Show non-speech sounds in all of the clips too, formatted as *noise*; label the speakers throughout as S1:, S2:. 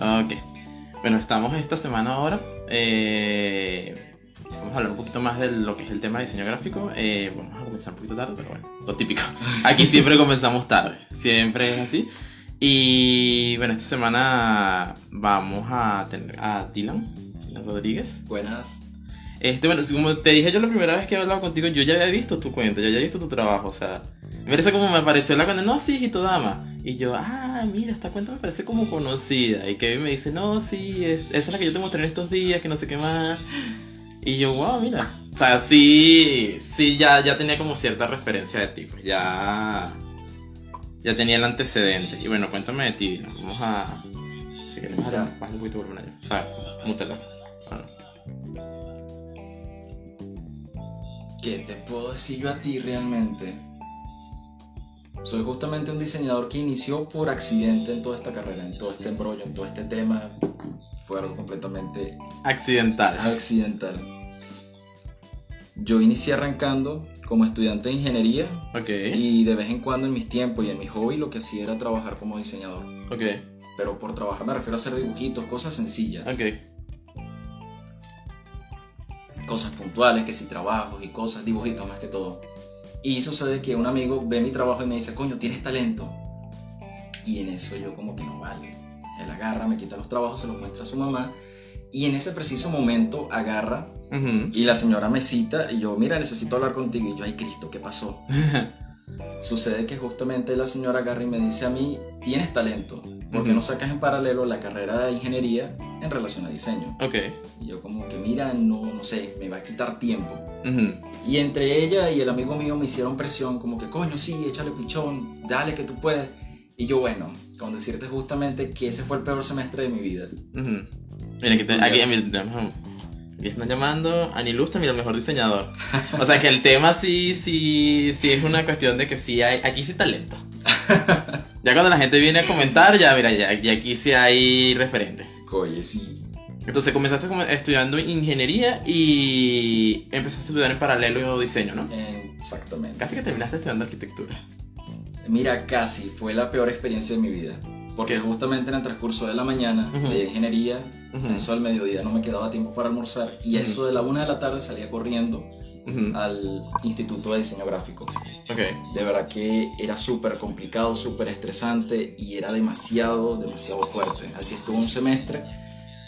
S1: Ok. Bueno, estamos esta semana ahora. eh, vamos a hablar un poquito más de lo que es el tema de diseño gráfico. Eh, vamos a comenzar un poquito tarde, pero bueno, lo típico. *laughs* Aquí siempre comenzamos tarde. Siempre es así. Y bueno, esta semana vamos a tener a Dylan, Dylan Rodríguez.
S2: Buenas.
S1: Este, bueno, como te dije yo la primera vez que he hablado contigo, yo ya había visto tu cuenta, yo ya había visto tu trabajo, o sea, me parece como me apareció la cuenta, no, sí, hijito dama. Y yo, ah, mira, esta cuenta me parece como conocida. Y Kevin me dice, no, sí, es, esa es la que yo te mostré en estos días, que no sé qué más. Y yo, wow, mira. O sea, sí, sí, ya, ya tenía como cierta referencia de ti, pues ya, ya tenía el antecedente. Y bueno, cuéntame de ti. Vamos a, si quieres, bajar
S2: Ya.
S1: bajar un poquito por allá. O sea, mústala. Ah,
S2: ¿Qué te puedo decir yo a ti realmente? Soy justamente un diseñador que inició por accidente en toda esta carrera, en todo este embrollo, en todo este tema. Fue algo completamente
S1: Accidental.
S2: accidental. Yo inicié arrancando como estudiante de ingeniería
S1: Ok,
S2: y de vez en cuando en mis tiempos y en mi hobby lo que hacía era trabajar como diseñador.
S1: ok,
S2: Pero por trabajar me refiero a hacer dibujitos, cosas sencillas.
S1: ok.
S2: cosas puntuales, que si trabajos y cosas, dibujitos más que todo. Y sucede que un amigo ve mi trabajo y me dice, coño, tienes talento. Y en eso yo como que no vale. Él agarra, me quita los trabajos, se los muestra a su mamá. Y en ese preciso momento agarra y la señora me cita y yo, mira, necesito hablar contigo. Y yo, ay Cristo, ¿qué pasó? *laughs* Sucede que justamente la señora agarra y me dice a mí, tienes talento. ¿Por qué
S1: Ujú.
S2: no sacas en paralelo la carrera de ingeniería en relación a diseño?
S1: Ok.
S2: Y yo como que, mira, no, no sé, me va a quitar tiempo.
S1: Ujú.
S2: Y entre ella y el amigo mío me hicieron presión, como que, coño, sí, échale pichón, dale que tú puedes. Y yo, bueno, con decirte justamente que ese fue el peor semestre de mi vida.
S1: Ujú. Mira, aquí, te- aquí, están llamando a Nilusta, mira, el mejor diseñador. O sea que el tema sí, sí, sí es una cuestión de que sí hay, aquí sí talento. *laughs* Ya cuando la gente viene a comentar, ya mira, ya, ya aquí sí hay referente.
S2: Oye, sí.
S1: Entonces comenzaste estudiando ingeniería y empezaste a estudiar en paralelo diseño, ¿no?
S2: Exactamente.
S1: Casi que terminaste estudiando arquitectura.
S2: Mira, casi fue la peor experiencia de mi vida. Porque
S1: ¿Qué?
S2: justamente en el transcurso de la mañana
S1: Ujú.
S2: de ingeniería,
S1: Ujú.
S2: eso al mediodía no me quedaba tiempo para almorzar. Y
S1: Ujú.
S2: eso de la una de la tarde salía corriendo al Instituto de Diseño Gráfico.
S1: Ok.
S2: De verdad que era súper complicado, súper estresante y era demasiado, demasiado fuerte. Así estuvo un semestre.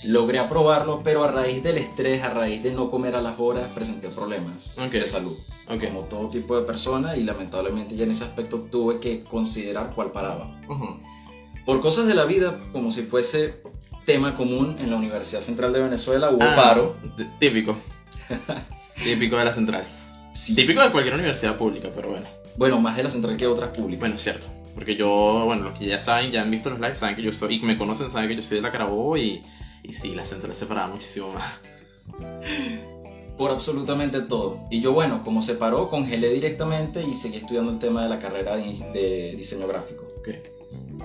S2: Logré aprobarlo, pero a raíz del estrés, a raíz de no comer a las horas, presenté problemas
S1: Ok.
S2: de salud.
S1: Ok.
S2: Como todo tipo de persona y lamentablemente ya en ese aspecto tuve que considerar cuál paraba.
S1: Ujú.
S2: Por cosas de la vida, como si fuese tema común en la Universidad Central de Venezuela, hubo
S1: Ah,
S2: paro.
S1: Típico. *laughs* Típico de la central.
S2: Sí.
S1: Típico de cualquier universidad pública, pero bueno.
S2: Bueno, más de la central que otras públicas.
S1: Bueno, es cierto. Porque yo, bueno, los que ya saben, ya han visto los lives, saben que yo soy, y me conocen, saben que yo soy de la Carabobo y, y sí, la central se separaba muchísimo más.
S2: por absolutamente todo. Y yo, bueno, como se paró, congelé directamente y seguí estudiando el tema de la carrera de, diseño gráfico.
S1: Ok.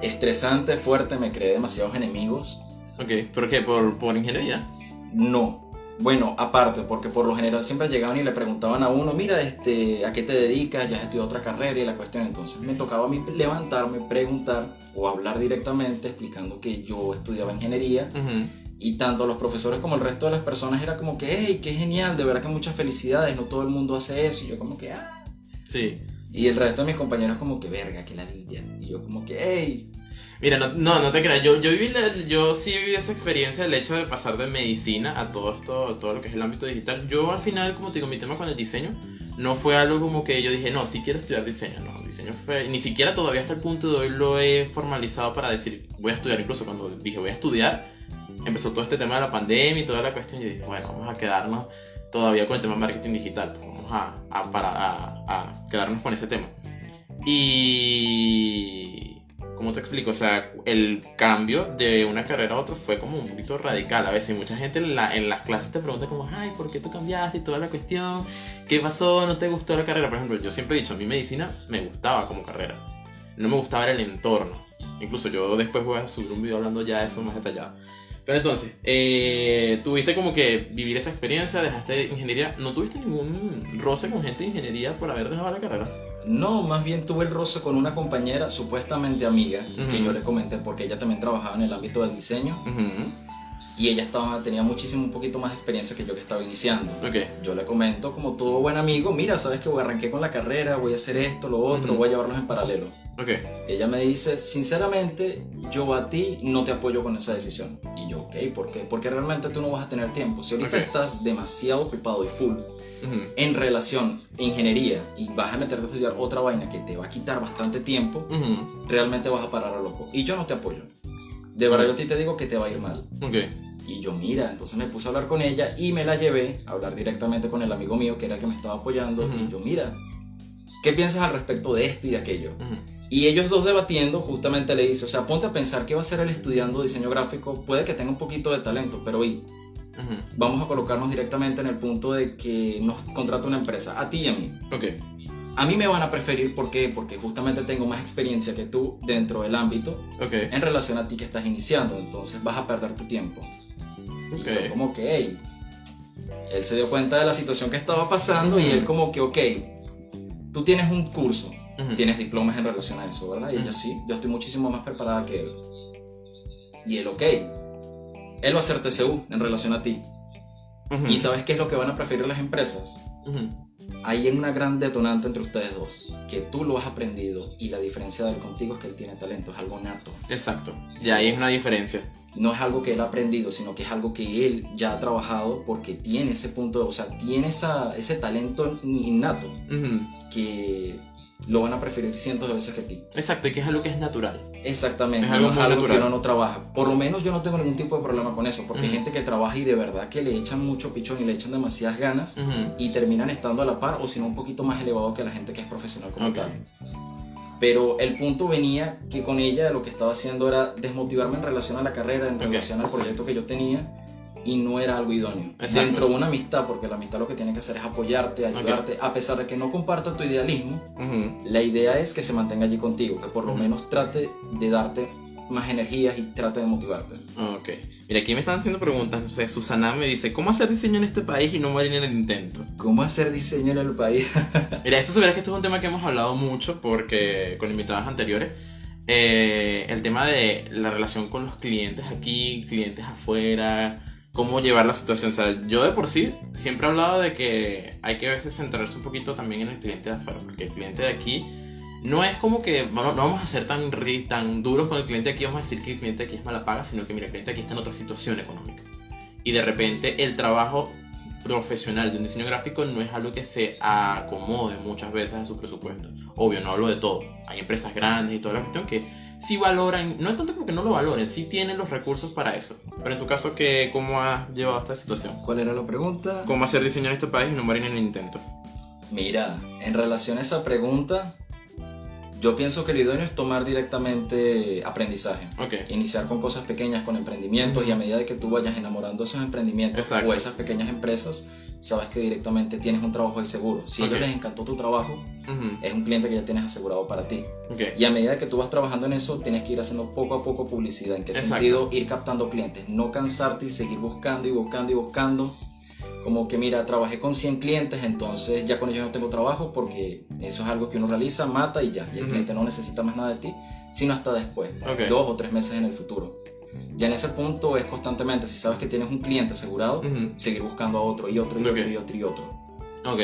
S2: Estresante, fuerte, me creé demasiados enemigos.
S1: Ok, ¿por qué? ¿Por, por ingeniería?
S2: No. Bueno, aparte, porque por lo general siempre llegaban y le preguntaban a uno, mira, este, ¿a qué te dedicas? Ya has estudiado otra carrera y la cuestión. Entonces me tocaba a mí levantarme, preguntar o hablar directamente explicando que yo estudiaba ingeniería
S1: Ujú.
S2: Y tanto los profesores como el resto de las personas era como que, hey, qué genial, de verdad que muchas felicidades, no todo el mundo hace eso. Y yo como que, ah.
S1: Sí.
S2: Y el resto de mis compañeros como que, verga, que ladilla. Y yo como que, hey.
S1: Mira, no, no, no te creas, yo, yo, viví la- yo sí viví esa experiencia, el hecho de pasar de medicina a todo esto, todo lo que es el ámbito digital. Yo al final, como te digo, mi tema con el diseño no fue algo como que yo dije, no, sí quiero estudiar diseño, no, diseño fue, ni siquiera todavía hasta el punto de hoy lo he formalizado para decir, voy a estudiar, incluso cuando dije voy a estudiar, empezó todo este tema de la pandemia y toda la cuestión, y dije, bueno, vamos a quedarnos todavía con el tema de marketing digital, pues vamos a, a, para, a, a quedarnos con ese tema. Y... ¿Cómo te explico? O sea, el cambio de una carrera a otra fue como un poquito radical. A veces mucha gente en, la- en las clases te pregunta como, ay, ¿por qué tú cambiaste? Y toda la cuestión. ¿Qué pasó? ¿No te gustó la carrera? Por ejemplo, yo siempre he dicho, a mí medicina me gustaba como carrera. No me gustaba el entorno. Incluso yo después voy a subir un video hablando ya de eso más detallado. Pero entonces, eh, tuviste como que vivir esa experiencia, dejaste ingeniería. ¿No tuviste ningún roce con gente de ingeniería por haber dejado la carrera?
S2: No, más bien tuve el roce con una compañera supuestamente amiga, que yo le comenté porque ella también trabajaba en el ámbito del diseño
S1: Ujú.
S2: Y ella estaba, tenía muchísimo, un poquito más de experiencia que yo que estaba iniciando.
S1: Ok.
S2: Yo le comento como todo buen amigo, mira, sabes que arranqué con la carrera, voy a hacer esto, lo otro,
S1: Ujú.
S2: voy a llevarlos en paralelo.
S1: Ok.
S2: Ella me dice, sinceramente, yo a ti no te apoyo con esa decisión. Y yo, ok, ¿por qué? Porque realmente tú no vas a tener tiempo. Si ahorita
S1: Ok.
S2: estás demasiado ocupado y full
S1: Ujú.
S2: en relación a ingeniería y vas a meterte a estudiar otra vaina que te va a quitar bastante tiempo,
S1: Ujú.
S2: realmente vas a parar a loco. Y yo no te apoyo. De verdad, yo a ti te digo que te va a ir mal.
S1: Ok.
S2: Y yo, mira, entonces me puse a hablar con ella y me la llevé a hablar directamente con el amigo mío que era el que me estaba apoyando. Y yo, mira, ¿qué piensas al respecto de esto y de aquello?
S1: Ujú.
S2: Y ellos dos debatiendo, justamente le dice, o sea, ponte a pensar qué va a ser el estudiando diseño gráfico, puede que tenga un poquito de talento, pero y vamos a colocarnos directamente en el punto de que nos contrata una empresa, a ti y a mí.
S1: Ok.
S2: A mí me van a preferir, ¿por qué? Porque justamente tengo más experiencia que tú dentro del ámbito
S1: Ok.
S2: en relación a ti que estás iniciando, entonces vas a perder tu tiempo. Y
S1: Ok.
S2: yo como que, hey, él se dio cuenta de la situación que estaba pasando y
S1: Ujú.
S2: él como que, ok, tú tienes un curso,
S1: Ujú.
S2: tienes diplomas en relación a eso, ¿verdad? Y ella sí, yo estoy muchísimo más preparada que él. Y él, ok, él va a hacer TCU en relación a ti. ¿Y sabes qué es lo que van a preferir las empresas? Hay una gran detonante entre ustedes dos, que tú lo has aprendido y la diferencia de él contigo es que él tiene talento, es algo nato.
S1: Exacto. Y ahí es una diferencia.
S2: No es algo que él ha aprendido, sino que es algo que él ya ha trabajado porque tiene ese punto, o sea, tiene esa, ese talento innato que lo van a preferir cientos de veces que a ti.
S1: Exacto, y que es algo que es natural.
S2: Exactamente,
S1: Es algo
S2: no es algo
S1: natural.
S2: que uno no trabaja. Por lo menos yo no tengo ningún tipo de problema con eso, porque hay
S1: Ujú.
S2: gente que trabaja y de verdad que le echan mucho pichón y le echan demasiadas ganas y terminan estando a la par o si no un poquito más elevado que la gente que es profesional como
S1: Ok.
S2: tal. Pero el punto venía que con ella lo que estaba haciendo era desmotivarme en relación a la carrera, en
S1: Ok.
S2: relación al proyecto que yo tenía y no era algo idóneo.
S1: Exacto.
S2: Dentro de una amistad, porque la amistad lo que tiene que hacer es apoyarte, ayudarte, a pesar de que no comparta tu idealismo, la idea es que se mantenga allí contigo, que por lo menos trate de darte más energías y trate de motivarte.
S1: Ok. Mira, aquí me están haciendo preguntas. No sé, Susana me dice, ¿cómo hacer diseño en este país y no morir en el intento?
S2: ¿Cómo hacer diseño en el país? *laughs*
S1: Mira, esto se verá que esto es un tema que hemos hablado mucho porque con invitados anteriores. eh, el tema de la relación con los clientes aquí, clientes afuera, cómo llevar la situación. O sea, yo de por sí siempre he hablado de que hay que a veces centrarse un poquito también en el cliente de afuera, porque el cliente de aquí no es como que vamos- no vamos a ser tan, tan duros con el cliente aquí, vamos a decir que el cliente aquí es mala paga, sino que mira, el cliente aquí está en otra situación económica. Y de repente el trabajo profesional de un diseño gráfico no es algo que se acomode muchas veces a su presupuesto. Obvio, no hablo de todo. Hay empresas grandes y toda la cuestión que sí valoran, no es tanto como que no lo valoren, sí tienen los recursos para eso. Pero en tu caso, ¿qué, ¿cómo has llevado esta situación?
S2: ¿Cuál era la pregunta?
S1: ¿Cómo hacer diseño en este país y no morir en el intento?
S2: Mira, en relación a esa pregunta, yo pienso que lo idóneo es tomar directamente aprendizaje.
S1: Ok.
S2: Iniciar con cosas pequeñas, con emprendimientos y a medida de que tú vayas enamorando esos emprendimientos
S1: Exacto.
S2: o esas pequeñas empresas, sabes que directamente tienes un trabajo ahí seguro. Si a ellos les encantó tu trabajo, es un cliente que ya tienes asegurado para ti. Y a medida que tú vas trabajando en eso, tienes que ir haciendo poco a poco publicidad. ¿En qué
S1: Exacto.
S2: sentido? Ir captando clientes. No cansarte y seguir buscando y buscando y buscando. Como que, mira, trabajé con 100 clientes, entonces ya con ellos no tengo trabajo porque eso es algo que uno realiza, mata y ya. Y el
S1: Ujú.
S2: cliente no necesita más nada de ti, sino hasta después,
S1: Ok.
S2: dos o tres meses en el futuro. Ya en ese punto es constantemente, si sabes que tienes un cliente asegurado,
S1: Ujú.
S2: seguir buscando a otro y otro y
S1: Ok.
S2: otro y otro y otro
S1: Ok.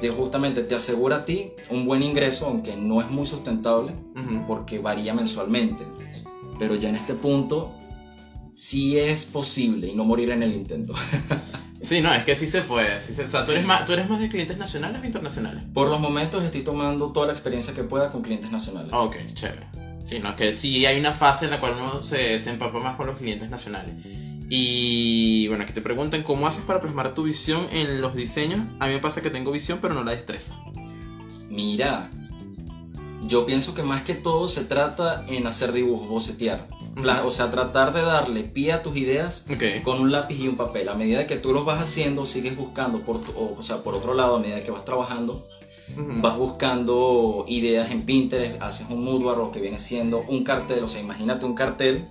S2: te- justamente te asegura a ti un buen ingreso, aunque no es muy sustentable,
S1: Ujú.
S2: porque varía mensualmente. Pero ya en este punto, sí es posible y no morir en el intento. *laughs*
S1: Sí, no, es que sí se puede. sí se- o sea, ¿tú eres, más, ¿tú eres más de clientes nacionales o internacionales?
S2: Por los momentos estoy tomando toda la experiencia que pueda con clientes nacionales.
S1: Ok, chévere. Sí, no, es que sí hay una fase en la cual uno se, se empapa más con los clientes nacionales. Y bueno, aquí te preguntan cómo haces para plasmar tu visión en los diseños. A mí me pasa que tengo visión, pero no la destreza.
S2: Mira, yo pienso que más que todo se trata en hacer dibujos, bocetear. Pla- O sea, tratar de darle pie a tus ideas con un lápiz y un papel. A medida que tú los vas haciendo, sigues buscando, por, tu- o, o sea, por otro lado, a medida que vas trabajando, vas buscando ideas en Pinterest, haces un moodboard o que viene siendo un cartel, o sea, imagínate un cartel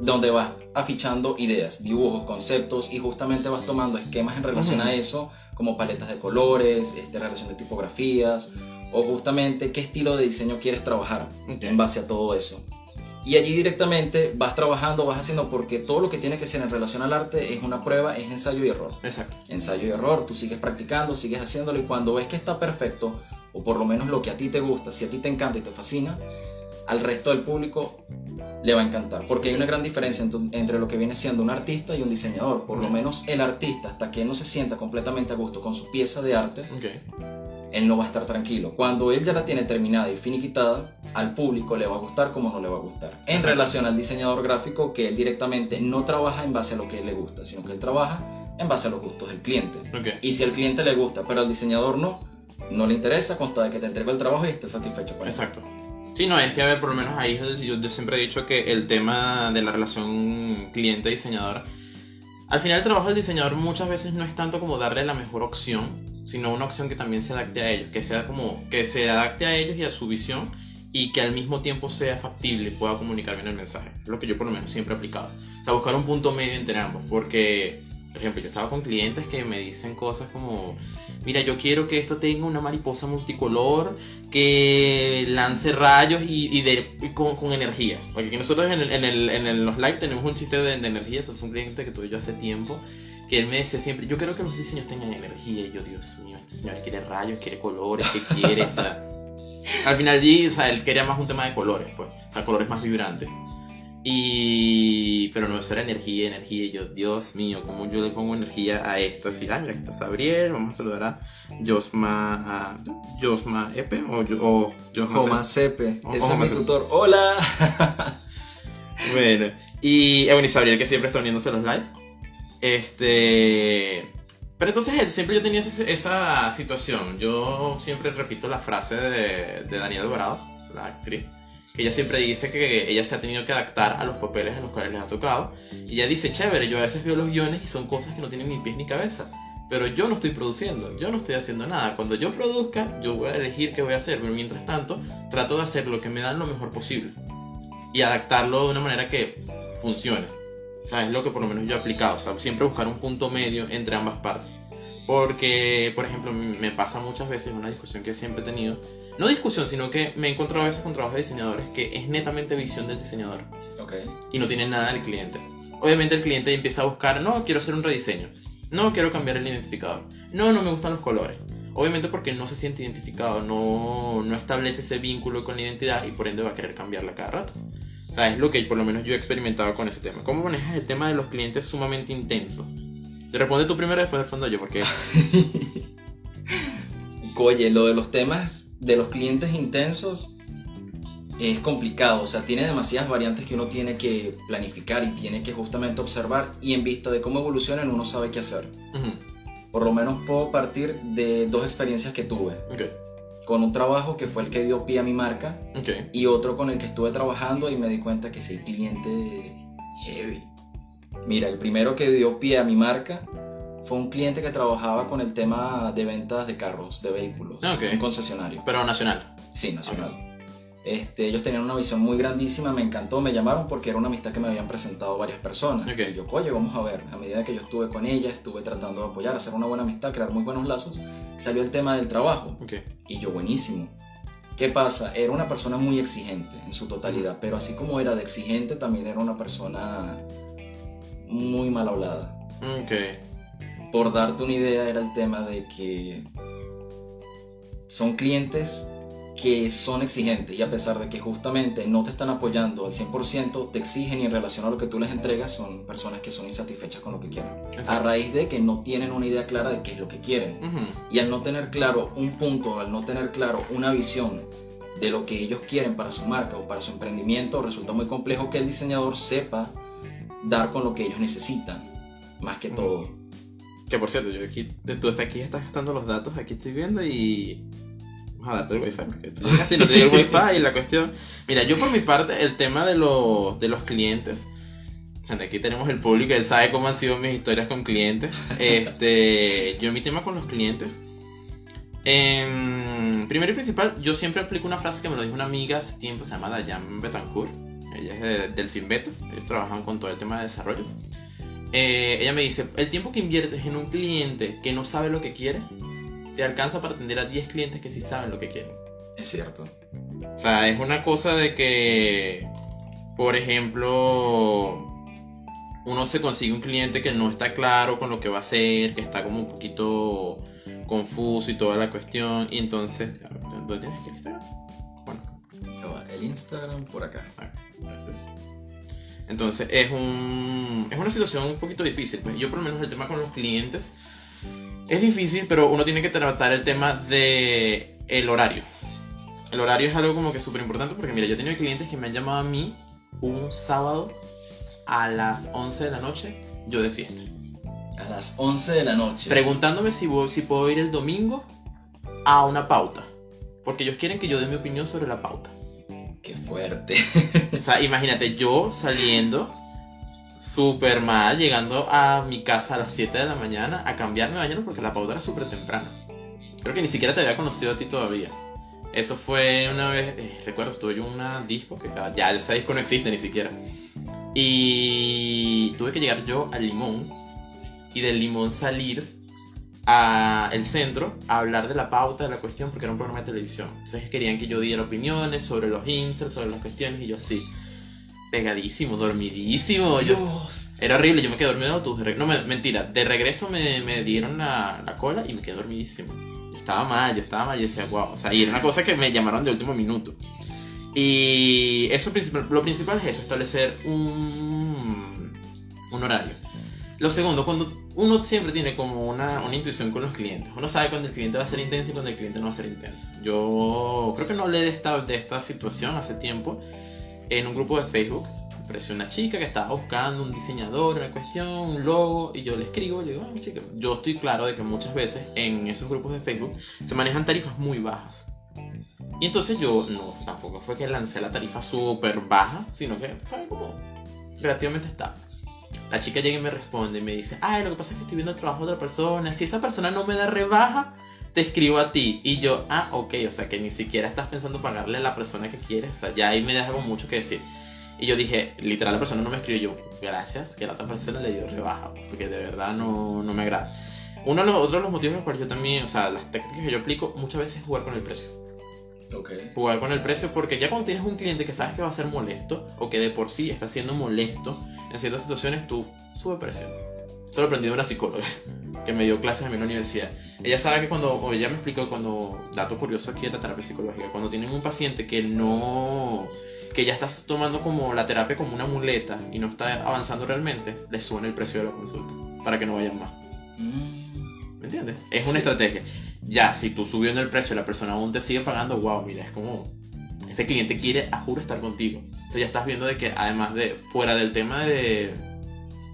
S2: donde vas afichando ideas, dibujos, conceptos y justamente vas tomando esquemas en relación a eso, como paletas de colores, este, relación de tipografías o justamente qué estilo de diseño quieres trabajar en base a todo eso. Y allí directamente vas trabajando, vas haciendo, porque todo lo que tiene que ser en relación al arte es una prueba, es ensayo y error.
S1: Exacto.
S2: Ensayo y error, tú sigues practicando, sigues haciéndolo y cuando ves que está perfecto, o por lo menos lo que a ti te gusta, si a ti te encanta y te fascina, al resto del público le va a encantar. Porque hay una gran diferencia ent- entre lo que viene siendo un artista y un diseñador. Por lo menos el artista, hasta que no se sienta completamente a gusto con su pieza de arte,
S1: Ok.
S2: Él no va a estar tranquilo. Cuando él ya la tiene terminada y finiquitada, al público le va a gustar como no le va a gustar. En
S1: Exacto.
S2: relación al diseñador gráfico, que él directamente no trabaja en base a lo que él le gusta, sino que él trabaja en base a los gustos del cliente.
S1: Ok.
S2: Y si al cliente le gusta, pero al diseñador no, no le interesa, consta de que te entrego el trabajo y esté satisfecho con eso.
S1: Exacto. Sí, no, es que a ver, por lo menos ahí yo siempre he dicho que el tema de la relación cliente-diseñador, al final el trabajo del diseñador muchas veces no es tanto como darle la mejor opción, sino una opción que también se adapte a ellos, que sea como que se adapte a ellos y a su visión y que al mismo tiempo sea factible y pueda comunicar bien el mensaje. Es lo que yo por lo menos siempre he aplicado. O sea, buscar un punto medio entre ambos, porque, por ejemplo, yo estaba con clientes que me dicen cosas como, mira, yo quiero que esto tenga una mariposa multicolor, que lance rayos y, de, con, energía. Porque nosotros en, el- en, el- en los live tenemos un chiste de, de energía, eso fue un cliente que tuve yo hace tiempo, que él me decía siempre, yo quiero que los diseños tengan energía, y yo, Dios mío, este señor quiere rayos, quiere colores, ¿qué quiere? O sea, al final allí, o sea, él quería más un tema de colores, pues, o sea, colores más vibrantes. Y... Pero no, eso era energía, energía. Y yo, Dios mío, ¿cómo yo le pongo energía a esto? Así, ah, mira, aquí está Sabriel. Vamos a saludar a Josma... A Josma Epe o, o Josma...
S2: Joma Sepe,
S1: O-
S2: ese es mi tutor. ¡Hola! *laughs*
S1: Bueno, y bueno, y Sabriel que siempre está uniéndose a los live. Este. Pero entonces eso, siempre yo tenía esa, esa situación. Yo siempre repito la frase de, de Daniela Alvarado, la actriz, que ella siempre dice que ella se ha tenido que adaptar a los papeles a los cuales les ha tocado. Y ella dice, chévere, yo a veces veo los guiones y son cosas que no tienen ni pies ni cabeza. Pero yo no estoy produciendo, yo no estoy haciendo nada. Cuando yo produzca, yo voy a elegir qué voy a hacer. Pero mientras tanto, trato de hacer lo que me dan lo mejor posible y adaptarlo de una manera que funcione. O es lo que por lo menos yo he aplicado. Siempre buscar un punto medio entre ambas partes. Porque, por ejemplo, me pasa muchas veces una discusión que siempre he tenido. No discusión, sino que me he encontrado a veces con trabajos de diseñadores que es netamente visión del diseñador
S2: Ok.
S1: y no tiene nada del cliente. Obviamente el cliente empieza a buscar, no, quiero hacer un rediseño. No, quiero cambiar el identificador. No, no me gustan los colores. Obviamente porque no se siente identificado, no, no establece ese vínculo con la identidad y por ende va a querer cambiarla cada rato. O sea, es lo que por lo menos yo he experimentado con ese tema. ¿Cómo manejas el tema de los clientes sumamente intensos? Te responde tú primero, después respondo yo, porque... *laughs*
S2: Oye, lo de los temas de los clientes intensos es complicado, o sea, tiene demasiadas variantes que uno tiene que planificar y tiene que justamente observar y en vista de cómo evolucionan uno sabe qué hacer. Por lo menos puedo partir de dos experiencias que tuve. Con un trabajo que fue el que dio pie a mi marca
S1: ok.
S2: y otro con el que estuve trabajando y me di cuenta que sí, cliente heavy. Mira, el primero que dio pie a mi marca fue un cliente que trabajaba con el tema de ventas de carros, de vehículos,
S1: Ah, ok.
S2: un concesionario.
S1: Pero nacional.
S2: Sí, nacional. Este, ellos tenían una visión muy grandísima, me encantó, me llamaron porque era una amistad que me habían presentado varias personas. Y yo, oye, vamos a ver. A medida que yo estuve con ella, estuve tratando de apoyar, hacer una buena amistad, crear muy buenos lazos, salió el tema del trabajo.
S1: Ok.
S2: Y yo, buenísimo. ¿Qué pasa? Era una persona muy exigente en su totalidad, pero así como era de exigente, también era una persona muy mal hablada.
S1: Ok.
S2: Por darte una idea, era el tema de que son clientes que son exigentes y a pesar de que justamente no te están apoyando al 100%, te exigen y en relación a lo que tú les entregas son personas que son insatisfechas con lo que quieren. A raíz de que no tienen una idea clara de qué es lo que quieren. Y al no tener claro un punto, al no tener claro una visión de lo que ellos quieren para su marca o para su emprendimiento, resulta muy complejo que el diseñador sepa dar con lo que ellos necesitan, más que
S1: Ujú.
S2: todo.
S1: Que por cierto, yo aquí, tú estás aquí, estás gastando los datos, aquí estoy viendo y... Vamos a darte el wifi, porque tú llegaste y no te dio el wifi y la cuestión... Mira, yo por mi parte, el tema de los, de los clientes... Aquí tenemos el público, él sabe cómo han sido mis historias con clientes. Este, *laughs* yo mi tema con los clientes... em, primero y principal, yo siempre aplico una frase que me lo dijo una amiga hace tiempo, se llama Dayan Betancourt. Ella es de Delfín Beto, ellos trabajan con todo el tema de desarrollo. Eh, ella me dice, el tiempo que inviertes en un cliente que no sabe lo que quiere, te alcanza para atender a 10 clientes que sí saben lo que quieren.
S2: Es cierto.
S1: O sea, es una cosa de que, por ejemplo, uno se consigue un cliente que no está claro con lo que va a hacer, que está como un poquito confuso y toda la cuestión, y entonces, ¿dónde tienes que Instagram?
S2: El Instagram por acá.
S1: ah, gracias. Entonces es un es una situación un poquito difícil. pues. Yo por lo menos el tema con los clientes es difícil, pero uno tiene que tratar el tema de el horario. El horario es algo como que súper importante porque mira, yo he tenido clientes que me han llamado a mí un sábado a las 11 de la noche, yo de fiesta.
S2: A las 11 de la noche.
S1: Preguntándome si, voy- si puedo ir el domingo a una pauta. Porque ellos quieren que yo dé mi opinión sobre la pauta.
S2: Qué fuerte.
S1: O sea, imagínate yo saliendo súper mal, llegando a mi casa a las 7 de la mañana a cambiarme de baño porque la pauta era súper temprano. Creo que ni siquiera te había conocido a ti todavía. Eso fue una vez, eh, recuerdo, estuve yo en una disco que ya- ese disco no existe ni siquiera. Y tuve que llegar yo al limón y del limón salir a el centro a hablar de la pauta de la cuestión porque era un programa de televisión. Entonces querían que yo diera opiniones sobre los inserts, sobre las cuestiones y yo así, pegadísimo, dormidísimo. Yo,
S2: Dios.
S1: era horrible, yo me quedé dormido en el autobús. de reg- No, me- mentira, de regreso me, me dieron la, la cola y me quedé dormidísimo. Yo estaba mal, yo estaba mal y decía, wow. O sea, y era una cosa que me llamaron de último minuto. Y eso principal, lo principal es eso, establecer un, un horario. Lo segundo, cuando uno siempre tiene como una, una intuición con los clientes. Uno sabe cuando el cliente va a ser intenso y cuando el cliente no va a ser intenso. Yo creo que no hablé de esta, de esta situación hace tiempo en un grupo de Facebook. Apareció una chica que estaba buscando un diseñador, una cuestión, un logo, y yo le escribo, le digo, "Ah, chica, yo estoy claro de que muchas veces en esos grupos de Facebook se manejan tarifas muy bajas. Y entonces yo, no, tampoco fue que lancé la tarifa súper baja, sino que fue como relativamente estable. La chica llega y me responde y me dice, ay, lo que pasa es que estoy viendo el trabajo de otra persona, si esa persona no me da rebaja, te escribo a ti. Y yo, ah, ok, o sea que ni siquiera estás pensando pagarle a la persona que quieres, o sea, ya ahí me deja con mucho que decir. Y yo dije, literal, la persona no me escribió yo, gracias, que la otra persona le dio rebaja, porque de verdad no, no me agrada. Uno de los, otro de los motivos por los cuales yo también, o sea, las técnicas que yo aplico muchas veces es jugar con el precio
S2: Ok.
S1: jugar con el precio porque ya cuando tienes un cliente que sabes que va a ser molesto o que de por sí está siendo molesto en ciertas situaciones, tú sube precio. Esto lo aprendí de una psicóloga que me dio clases a mí en la universidad. Ella sabe que cuando, o ella me explicó cuando, dato curioso aquí de la terapia psicológica, cuando tienen un paciente que no, que ya estás tomando como la terapia como una muleta y no está avanzando realmente, le suben el precio de la consulta para que no vayan más.
S2: Mm,
S1: ¿Me entiendes? Es una
S2: Sí.
S1: estrategia. Ya, si tú subiendo el precio y la persona aún te sigue pagando, wow, mira, es como. Este cliente quiere, a juro, estar contigo. O sea, ya estás viendo de que, además de. Fuera del tema de.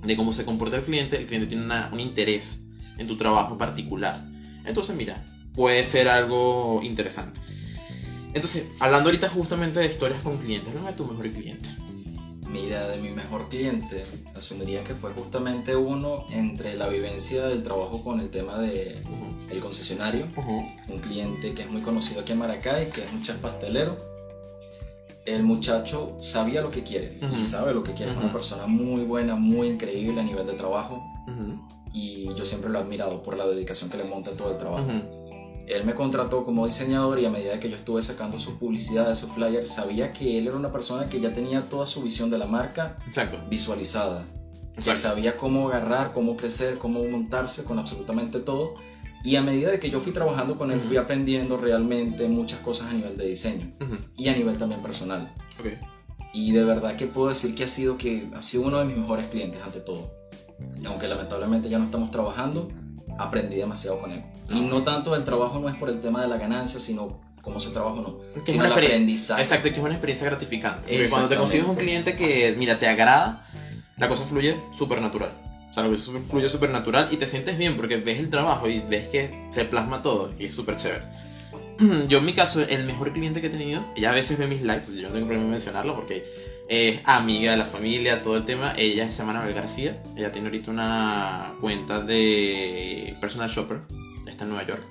S1: de cómo se comporta el cliente, el cliente tiene una- un interés en tu trabajo particular. Entonces, mira, puede ser algo interesante. Entonces, hablando ahorita justamente de historias con clientes, háblame de tu mejor cliente.
S2: Mira, de mi mejor cliente, asumiría que fue justamente uno entre la vivencia del trabajo con el tema de
S1: Ujú,
S2: el concesionario,
S1: ujú,
S2: un cliente que es muy conocido aquí en Maracay, que es un chef pastelero. El muchacho sabía lo que quiere
S1: Ujú.
S2: y sabe lo que quiere. Es una persona muy buena, muy increíble a nivel de trabajo y yo siempre lo he admirado por la dedicación que le monta a todo el trabajo. Él me contrató como diseñador y a medida que yo estuve sacando sus publicidades, sus flyers, sabía que él era una persona que ya tenía toda su visión de la marca
S1: Exacto.
S2: visualizada. Que
S1: exacto.
S2: sabía cómo agarrar, cómo crecer, cómo montarse con absolutamente todo. Y a medida de que yo fui trabajando con él, fui aprendiendo realmente muchas cosas a nivel de diseño y a nivel también personal. Y de verdad que puedo decir que ha sido, que ha sido uno de mis mejores clientes ante todo. Y aunque lamentablemente ya no estamos trabajando, aprendí demasiado con él. Y
S1: Ah.
S2: no tanto el trabajo no es por el tema de la ganancia, sino cómo se trabaja o no,
S1: Es que es
S2: sino
S1: una
S2: el aprendizaje.
S1: Exacto, que es una experiencia gratificante. Cuando te consigues un cliente que, mira, te agrada, la cosa fluye súper natural. O sea, la cosa fluye súper natural y te sientes bien porque ves el trabajo y ves que se plasma todo y es súper chévere. *clears throat* Yo en mi caso, el mejor cliente que he tenido, ella a veces ve mis lives, yo no tengo problema en mencionarlo porque es amiga de la familia, todo el tema. Ella se llama Anabel García, ella tiene ahorita una cuenta de personal shopper, está en Nueva York.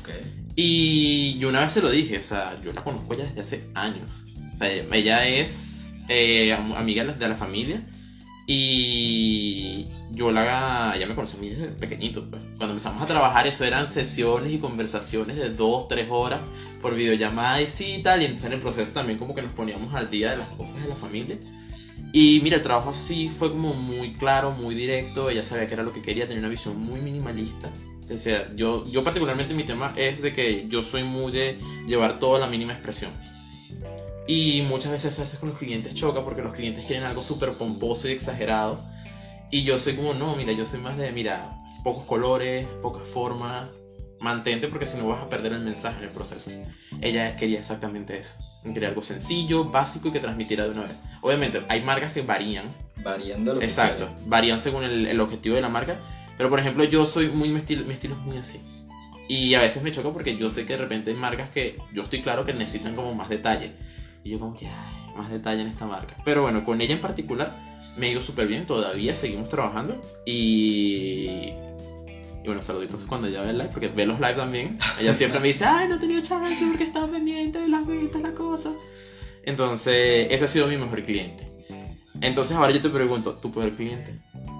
S2: Ok.
S1: Y yo una vez se lo dije, o sea, yo la conozco ya desde hace años. O sea, ella es eh, am- amiga de la, familia y yo la, ella me conoce a mí desde pequeñito. pues. Cuando empezamos a trabajar eso eran sesiones y conversaciones de dos, tres horas por videollamada y sí tal. Y entonces en el proceso también como que nos poníamos al día de las cosas de la familia. Y mira, el trabajo sí fue como muy claro, muy directo. Ella sabía que era lo que quería, tenía una visión muy minimalista. O sea, yo, yo particularmente mi tema es de que yo soy muy de llevar toda la mínima expresión. Y muchas veces a veces con los clientes choca porque los clientes quieren algo súper pomposo y exagerado. Y yo soy como, no, mira, yo soy más de, mira, pocos colores, pocas formas, mantente porque si no vas a perder el mensaje en el proceso. Ella quería exactamente eso. Quería algo sencillo, básico y que transmitiera de una vez. Obviamente, hay marcas que varían.
S2: Varían de lo
S1: Exacto, varían según el, el objetivo de la marca. Pero por ejemplo, yo soy muy, mi estilo, mi estilo es muy así. Y a veces me choca porque yo sé que de repente hay marcas que yo estoy claro que necesitan como más detalle. Y yo como que, ay, más detalle en esta marca. Pero bueno, con ella en particular me ha ido súper bien. Todavía seguimos trabajando. Y... Y bueno, saluditos cuando ella ve el live, porque ve los live también. Ella siempre me dice, ay, no he tenido chance porque estaba pendiente de las ventas, la cosa. Entonces, ese ha sido mi mejor cliente. Entonces ahora yo te pregunto, ¿tu peor cliente?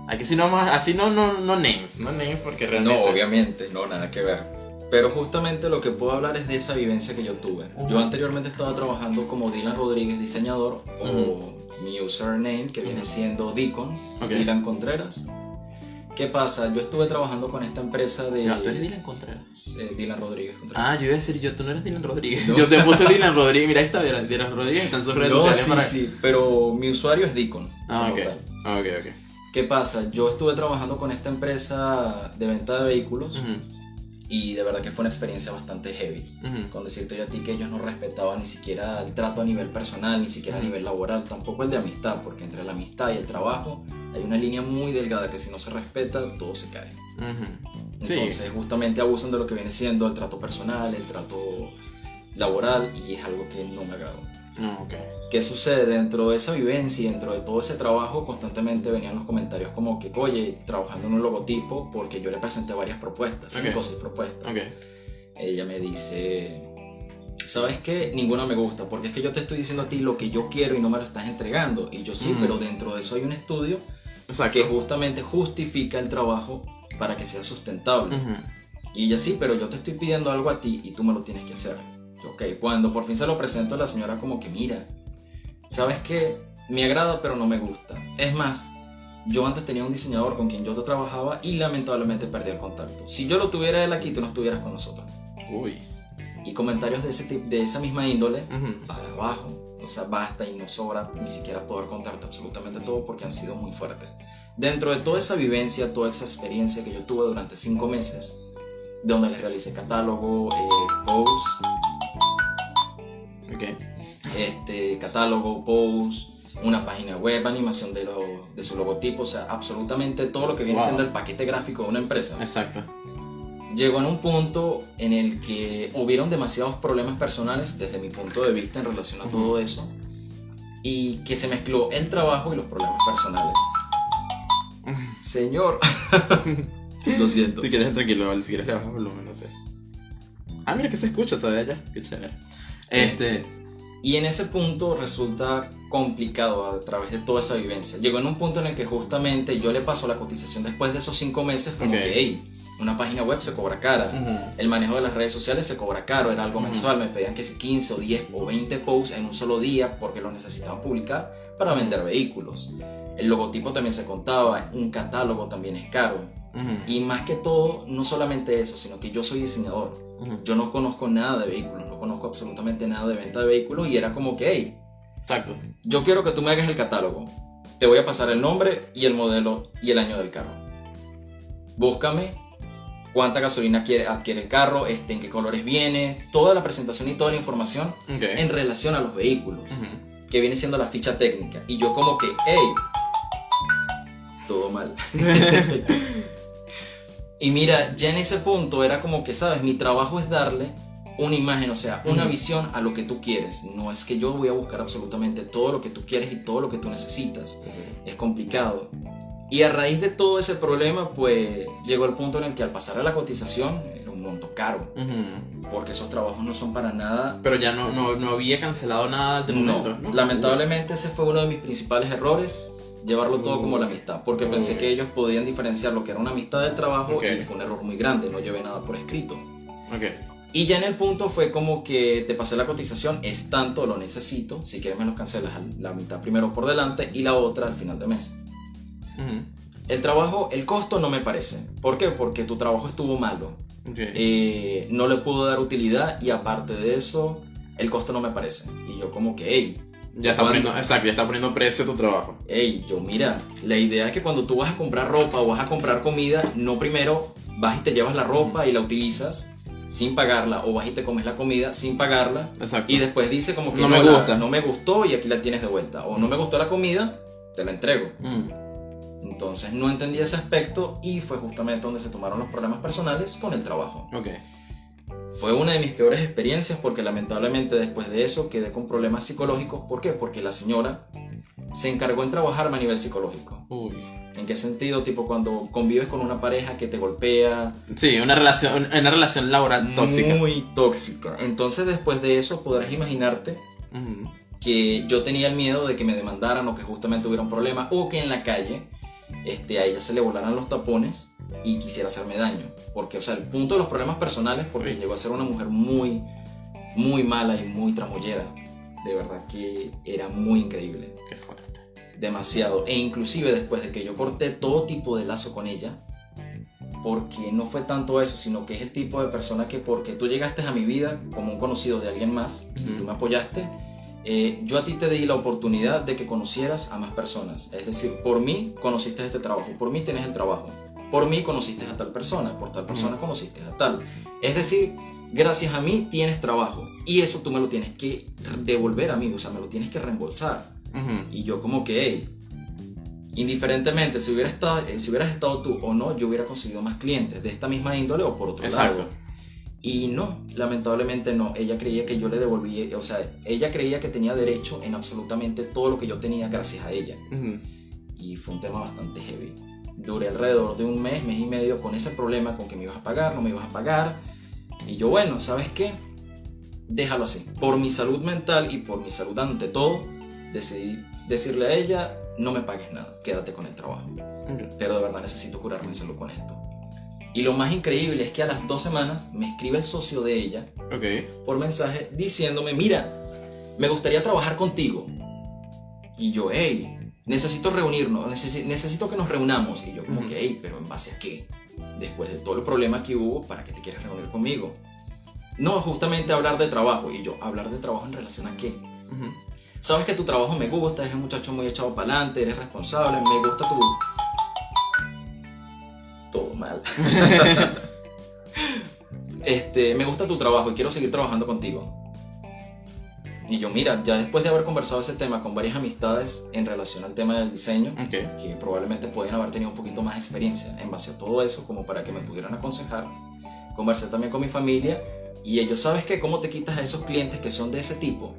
S1: Aquí sí no más, así no, no, no names, no names porque realmente...
S2: No, obviamente, no, nada que ver. Pero justamente lo que puedo hablar es de esa vivencia que yo tuve.
S1: Ujú.
S2: Yo anteriormente estaba trabajando como Dylan Rodríguez, diseñador, o
S1: Ujú.
S2: mi username, que viene
S1: Ujú.
S2: siendo Deacon,
S1: Ok.
S2: Dylan Contreras. ¿Qué pasa? Yo estuve trabajando con esta empresa de...
S1: Ya, tú eres Dylan Contreras.
S2: eh, Dylan Rodríguez Contreras.
S1: Ah, yo iba a decir, yo, tú no eres Dylan Rodríguez.
S2: No.
S1: Yo te puse Dylan Rodríguez, mira, está Dylan, Dylan Rodríguez, está en sus redes
S2: no,
S1: sociales
S2: sí,
S1: para...
S2: sí, pero mi usuario es Deacon.
S1: Ah, ok. Ah, ok, ok.
S2: ¿Qué pasa? Yo estuve trabajando con esta empresa de venta de vehículos y de verdad que fue una experiencia bastante heavy. Con decirte yo a ti que ellos no respetaban ni siquiera el trato a nivel personal, ni siquiera a nivel laboral, tampoco el de amistad, porque entre la amistad y el trabajo hay una línea muy delgada que si no se respeta, todo se cae.
S1: Sí.
S2: Entonces justamente abusan de lo que viene siendo el trato personal, el trato laboral y es algo que no me agradó.
S1: No, ok.
S2: ¿Qué sucede? Dentro de esa vivencia, y dentro de todo ese trabajo, constantemente venían los comentarios como que, oye, trabajando en un logotipo, porque yo le presenté varias propuestas,
S1: Ok.
S2: cinco o seis propuestas.
S1: Ok.
S2: Ella me dice, ¿sabes qué? Ninguna me gusta, porque es que yo te estoy diciendo a ti lo que yo quiero y no me lo estás entregando. Y yo sí,
S1: Ujú.
S2: pero dentro de eso hay un estudio
S1: Exacto.
S2: que justamente justifica el trabajo para que sea sustentable.
S1: Ujú.
S2: Y ella sí, pero yo te estoy pidiendo algo a ti y tú me lo tienes que hacer. Ok, cuando por fin se lo presento a la señora como que mira, ¿sabes qué? Me agrada pero no me gusta. Es más, yo antes tenía un diseñador con quien yo trabajaba y lamentablemente perdí el contacto. Si yo lo tuviera él aquí, tú no estuvieras con nosotros.
S1: Uy.
S2: Y comentarios de, ese tip, de esa misma índole para abajo. O sea, basta y no sobra ni siquiera poder contarte absolutamente todo porque han sido muy fuertes. Dentro de toda esa vivencia, toda esa experiencia que yo tuve durante cinco meses, donde les realicé catálogo, eh, post,
S1: Ok.
S2: este, catálogo, post, una página web, animación de, lo- de su logotipo, o sea, absolutamente todo lo que viene
S1: Wow.
S2: siendo el paquete gráfico de una empresa.
S1: Exacto.
S2: Llegó en un punto en el que hubieron demasiados problemas personales desde mi punto de vista en relación a
S1: Ujú.
S2: todo eso y que se mezcló el trabajo y los problemas personales. *laughs* Señor, *laughs* lo siento.
S1: Si quieres, tranquilo, si quieres le bajas volumen, no sé. Ah, mira que se escucha todavía ya. Qué chévere. Este.
S2: Y en ese punto resulta complicado a través de toda esa vivencia. Llegó en un punto en el que justamente yo le paso la cotización después de esos cinco meses como
S1: Ok.
S2: que, hey, una página web se cobra cara.
S1: Ujú.
S2: El manejo de las redes sociales se cobra caro, era algo
S1: Ujú.
S2: mensual, me pedían que si 15 o 10 o 20 posts en un solo día porque lo necesitaban publicar para vender vehículos. El logotipo también se contaba, un catálogo también es caro.
S1: Ujú.
S2: Y más que todo, no solamente eso, sino que yo soy diseñador. Yo no conozco nada de vehículos, no conozco absolutamente nada de venta de vehículos y era como que, hey,
S1: Exacto.
S2: yo quiero que tú me hagas el catálogo. Te voy a pasar el nombre y el modelo y el año del carro. Búscame cuánta gasolina quiere, adquiere el carro, este, en qué colores viene, toda la presentación y toda la información en relación a los vehículos, que viene siendo la ficha técnica. Y yo como que, hey, todo mal. *laughs* y mira, ya en ese punto era como que, sabes, mi trabajo es darle una imagen, o sea, una visión a lo que tú quieres. No es que yo voy a buscar absolutamente todo lo que tú quieres y todo lo que tú necesitas. Es complicado. Y a raíz de todo ese problema, pues llegó el punto en el que al pasar a la cotización era un monto caro,
S1: Ujú.
S2: porque esos trabajos no son para nada
S1: Pero ya no, no, no había cancelado nada de momento.
S2: no, lamentablemente ese fue uno de mis principales errores, llevarlo todo como la amistad, porque pensé
S1: Ok.
S2: que ellos podían diferenciar lo que era una amistad del trabajo
S1: Ok.
S2: y fue un error muy grande, no llevé nada por escrito.
S1: Ok.
S2: Y ya en el punto fue como que te pasé la cotización, es tanto, lo necesito, si quieres me lo cancelas la mitad primero por delante y la otra al final de mes.
S1: Ujú.
S2: El trabajo, el costo no me parece. ¿Por qué? Porque tu trabajo estuvo malo.
S1: Ok.
S2: Eh, no le pudo dar utilidad y aparte de eso, el costo no me parece. Y yo como que, hey,
S1: ya está poniendo, exacto, ya está poniendo precio a tu trabajo.
S2: hey, yo mira, la idea es que cuando tú vas a comprar ropa o vas a comprar comida, no primero vas y te llevas la ropa y la utilizas sin pagarla o vas y te comes la comida sin pagarla
S1: Exacto.
S2: y después dice como que
S1: No me gusta.
S2: no me gustó y aquí la tienes de vuelta o no me gustó la comida, te la entrego.
S1: Mm.
S2: Entonces no entendí ese aspecto y fue justamente donde se tomaron los problemas personales con el trabajo.
S1: Ok.
S2: Fue una de mis peores experiencias porque lamentablemente después de eso quedé con problemas psicológicos. ¿Por qué? Porque la señora se encargó en trabajarme a nivel psicológico.
S1: Uy.
S2: ¿En qué sentido? Tipo cuando convives con una pareja que te golpea,
S1: Sí, una relación, una relación laboral tóxica.
S2: muy tóxica. Entonces después de eso podrás imaginarte que yo tenía el miedo de que me demandaran o que justamente hubiera un problema o que en la calle este, a ella se le volaran los tapones y quisiera hacerme daño. Porque, o sea, el punto de los problemas personales, porque
S1: Sí.
S2: llegó a ser una mujer muy, muy mala y muy tramollera. De verdad que era muy increíble.
S1: Qué fuerte.
S2: Demasiado. E inclusive después de que yo corté todo tipo de lazo con ella, porque no fue tanto eso, sino que es el tipo de persona que porque tú llegaste a mi vida como un conocido de alguien más y tú me apoyaste, eh, yo a ti te di la oportunidad de que conocieras a más personas. Es decir, por mí conociste este trabajo, por mí tienes el trabajo, por mí conociste a tal persona, por tal persona conociste a tal. Es decir, gracias a mí tienes trabajo y eso tú me lo tienes que devolver a mí, o sea, me lo tienes que reembolsar. Y yo como que, hey, indiferentemente si, hubiera estado, eh, si hubieras estado tú o no, yo hubiera conseguido más clientes de esta misma índole o por otro
S1: Exacto.
S2: lado. Y no, lamentablemente no. Ella creía que yo le devolví, o sea, ella creía que tenía derecho en absolutamente todo lo que yo tenía gracias a ella. Y fue un tema bastante heavy. Duré alrededor de un mes, mes y medio con ese problema, con que me ibas a pagar, no me ibas a pagar. Y yo, bueno, ¿sabes qué? Déjalo así. Por mi salud mental y por mi salud ante todo, decidí decirle a ella, no me pagues nada, quédate con el trabajo. Pero de verdad necesito curarme en salud con esto. Y lo más increíble es que a las dos semanas me escribe el socio de ella
S1: Ok.
S2: por mensaje diciéndome, mira, me gustaría trabajar contigo. Y yo, hey, necesito reunirnos, necesi- necesito que nos reunamos. Y yo como que, hey, pero ¿en base a qué? Después de todo el problema que hubo, ¿para qué te quieres reunir conmigo? No, justamente hablar de trabajo. Y yo, ¿hablar de trabajo en relación a qué? Sabes que tu trabajo me gusta, eres un muchacho muy echado para adelante, eres responsable, me gusta tu... Todo mal. *laughs* este, me gusta tu trabajo y quiero seguir trabajando contigo. Y yo, mira, ya después de haber conversado ese tema con varias amistades en relación al tema del diseño, que probablemente podían haber tenido un poquito más experiencia en base a todo eso, como para que me pudieran aconsejar. Conversé también con mi familia y ellos, ¿sabes qué? ¿Cómo te quitas a esos clientes que son de ese tipo?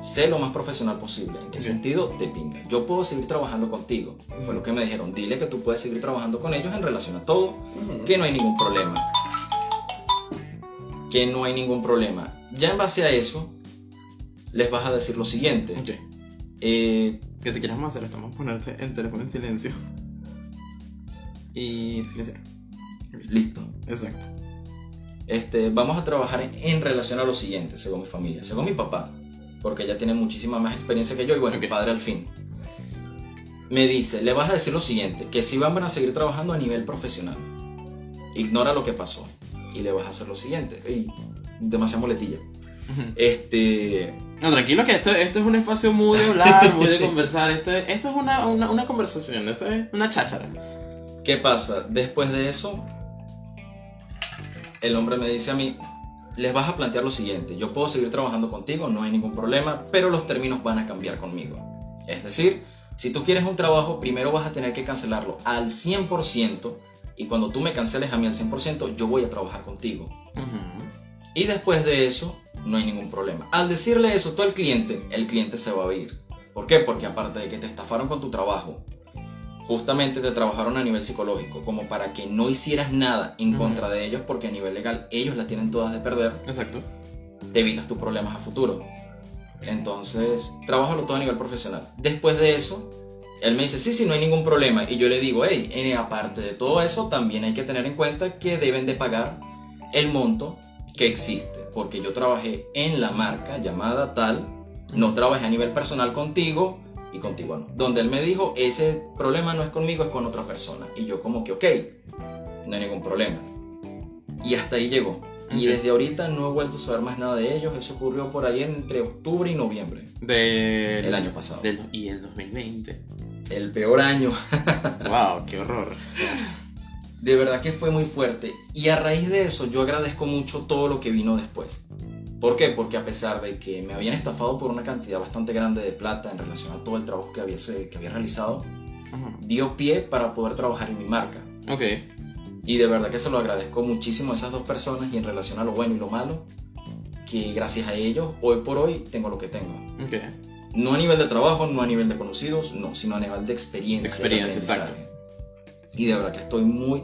S2: Sé lo más profesional posible. ¿En qué sentido? Te pinga. Yo puedo seguir trabajando contigo. Fue lo que me dijeron. Dile que tú puedes seguir trabajando con ellos en relación a todo, que no hay ningún problema. Que no hay ningún problema. Ya en base a eso, les vas a decir lo siguiente.
S1: Ok.
S2: Eh,
S1: Que si quieres vamos a ponerte el teléfono en silencio. Y silenciar.
S2: listo.
S1: Exacto.
S2: Este, vamos a trabajar en, en relación a lo siguiente, según mi familia, según mi papá, porque ella tiene muchísima más experiencia que yo y bueno,
S1: Ok.
S2: padre al fin. Me dice, le vas a decir lo siguiente, que si van a seguir trabajando a nivel profesional, ignora lo que pasó y le vas a hacer lo siguiente. Y demasiada muletilla.
S1: Ujú.
S2: Este,
S1: No, tranquilo que esto, esto es un espacio muy de hablar, muy de *laughs* conversar. Esto, es- esto es una, una, una conversación, eso es una cháchara.
S2: ¿qué pasa? Después de eso, el hombre me dice a mí, les vas a plantear lo siguiente, yo puedo seguir trabajando contigo, no hay ningún problema, pero los términos van a cambiar conmigo. Es decir, si tú quieres un trabajo, primero vas a tener que cancelarlo al 100% y cuando tú me canceles a mí al 100%, yo voy a trabajar contigo. Y después de eso, no hay ningún problema. Al decirle eso tú al cliente, el cliente se va a ir. ¿Por qué? Porque aparte de que te estafaron con tu trabajo, justamente te trabajaron a nivel psicológico, como para que no hicieras nada en contra de ellos, porque a nivel legal ellos la tienen todas de perder,
S1: Exacto.
S2: te evitas tus problemas a futuro. Entonces, trabajalo todo a nivel profesional. Después de eso, él me dice, sí, sí, no hay ningún problema. Y yo le digo, hey, eh, aparte de todo eso, también hay que tener en cuenta que deben de pagar el monto que existe, porque yo trabajé en la marca llamada tal, no trabajé a nivel personal contigo y contigo no. Donde él me dijo, ese problema no es conmigo, es con otra persona. Y yo como que, ok, no hay ningún problema. Y hasta ahí llegó. Y desde ahorita no he vuelto a saber más nada de ellos. Eso ocurrió por ahí entre octubre y noviembre
S1: Del,
S2: el año pasado.
S1: del- y el 2020.
S2: El peor año. *laughs*
S1: wow, qué horror.
S2: De verdad que fue muy fuerte. Y a raíz de eso yo agradezco mucho todo lo que vino después. ¿Por qué? Porque a pesar de que me habían estafado por una cantidad bastante grande de plata en relación a todo el trabajo que había, que había realizado,
S1: ajá.
S2: dio pie para poder trabajar en mi marca.
S1: Ok.
S2: Y de verdad que se lo agradezco muchísimo a esas dos personas y en relación a lo bueno y lo malo, que gracias a ellos, hoy por hoy, tengo lo que tengo.
S1: Ok.
S2: No a nivel de trabajo, no a nivel de conocidos, no, sino a nivel de experiencia.
S1: Experiencia,
S2: aprendizaje. Y de verdad que estoy muy,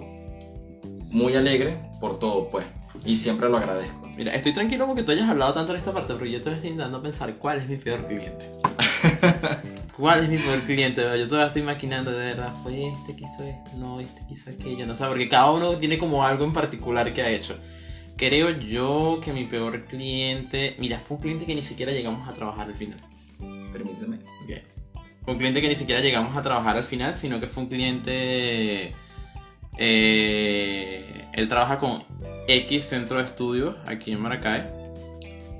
S2: muy alegre por todo, pues. Y siempre lo agradezco.
S1: Mira, estoy tranquilo porque tú hayas hablado tanto en esta parte, pero yo todavía estoy intentando pensar cuál es mi peor cliente. *laughs* ¿Cuál es mi peor cliente? Yo todavía estoy maquinando de verdad. Fue este que hizo esto, no, este que hizo aquello, no sé, porque cada uno tiene como algo en particular que ha hecho. Creo yo que mi peor cliente. Mira, fue un cliente que ni siquiera llegamos a trabajar al final.
S2: Permíteme.
S1: Ok. Fue un cliente que ni siquiera llegamos a trabajar al final, sino que fue un cliente. eh, él trabaja con X Centro de Estudios aquí en Maracay.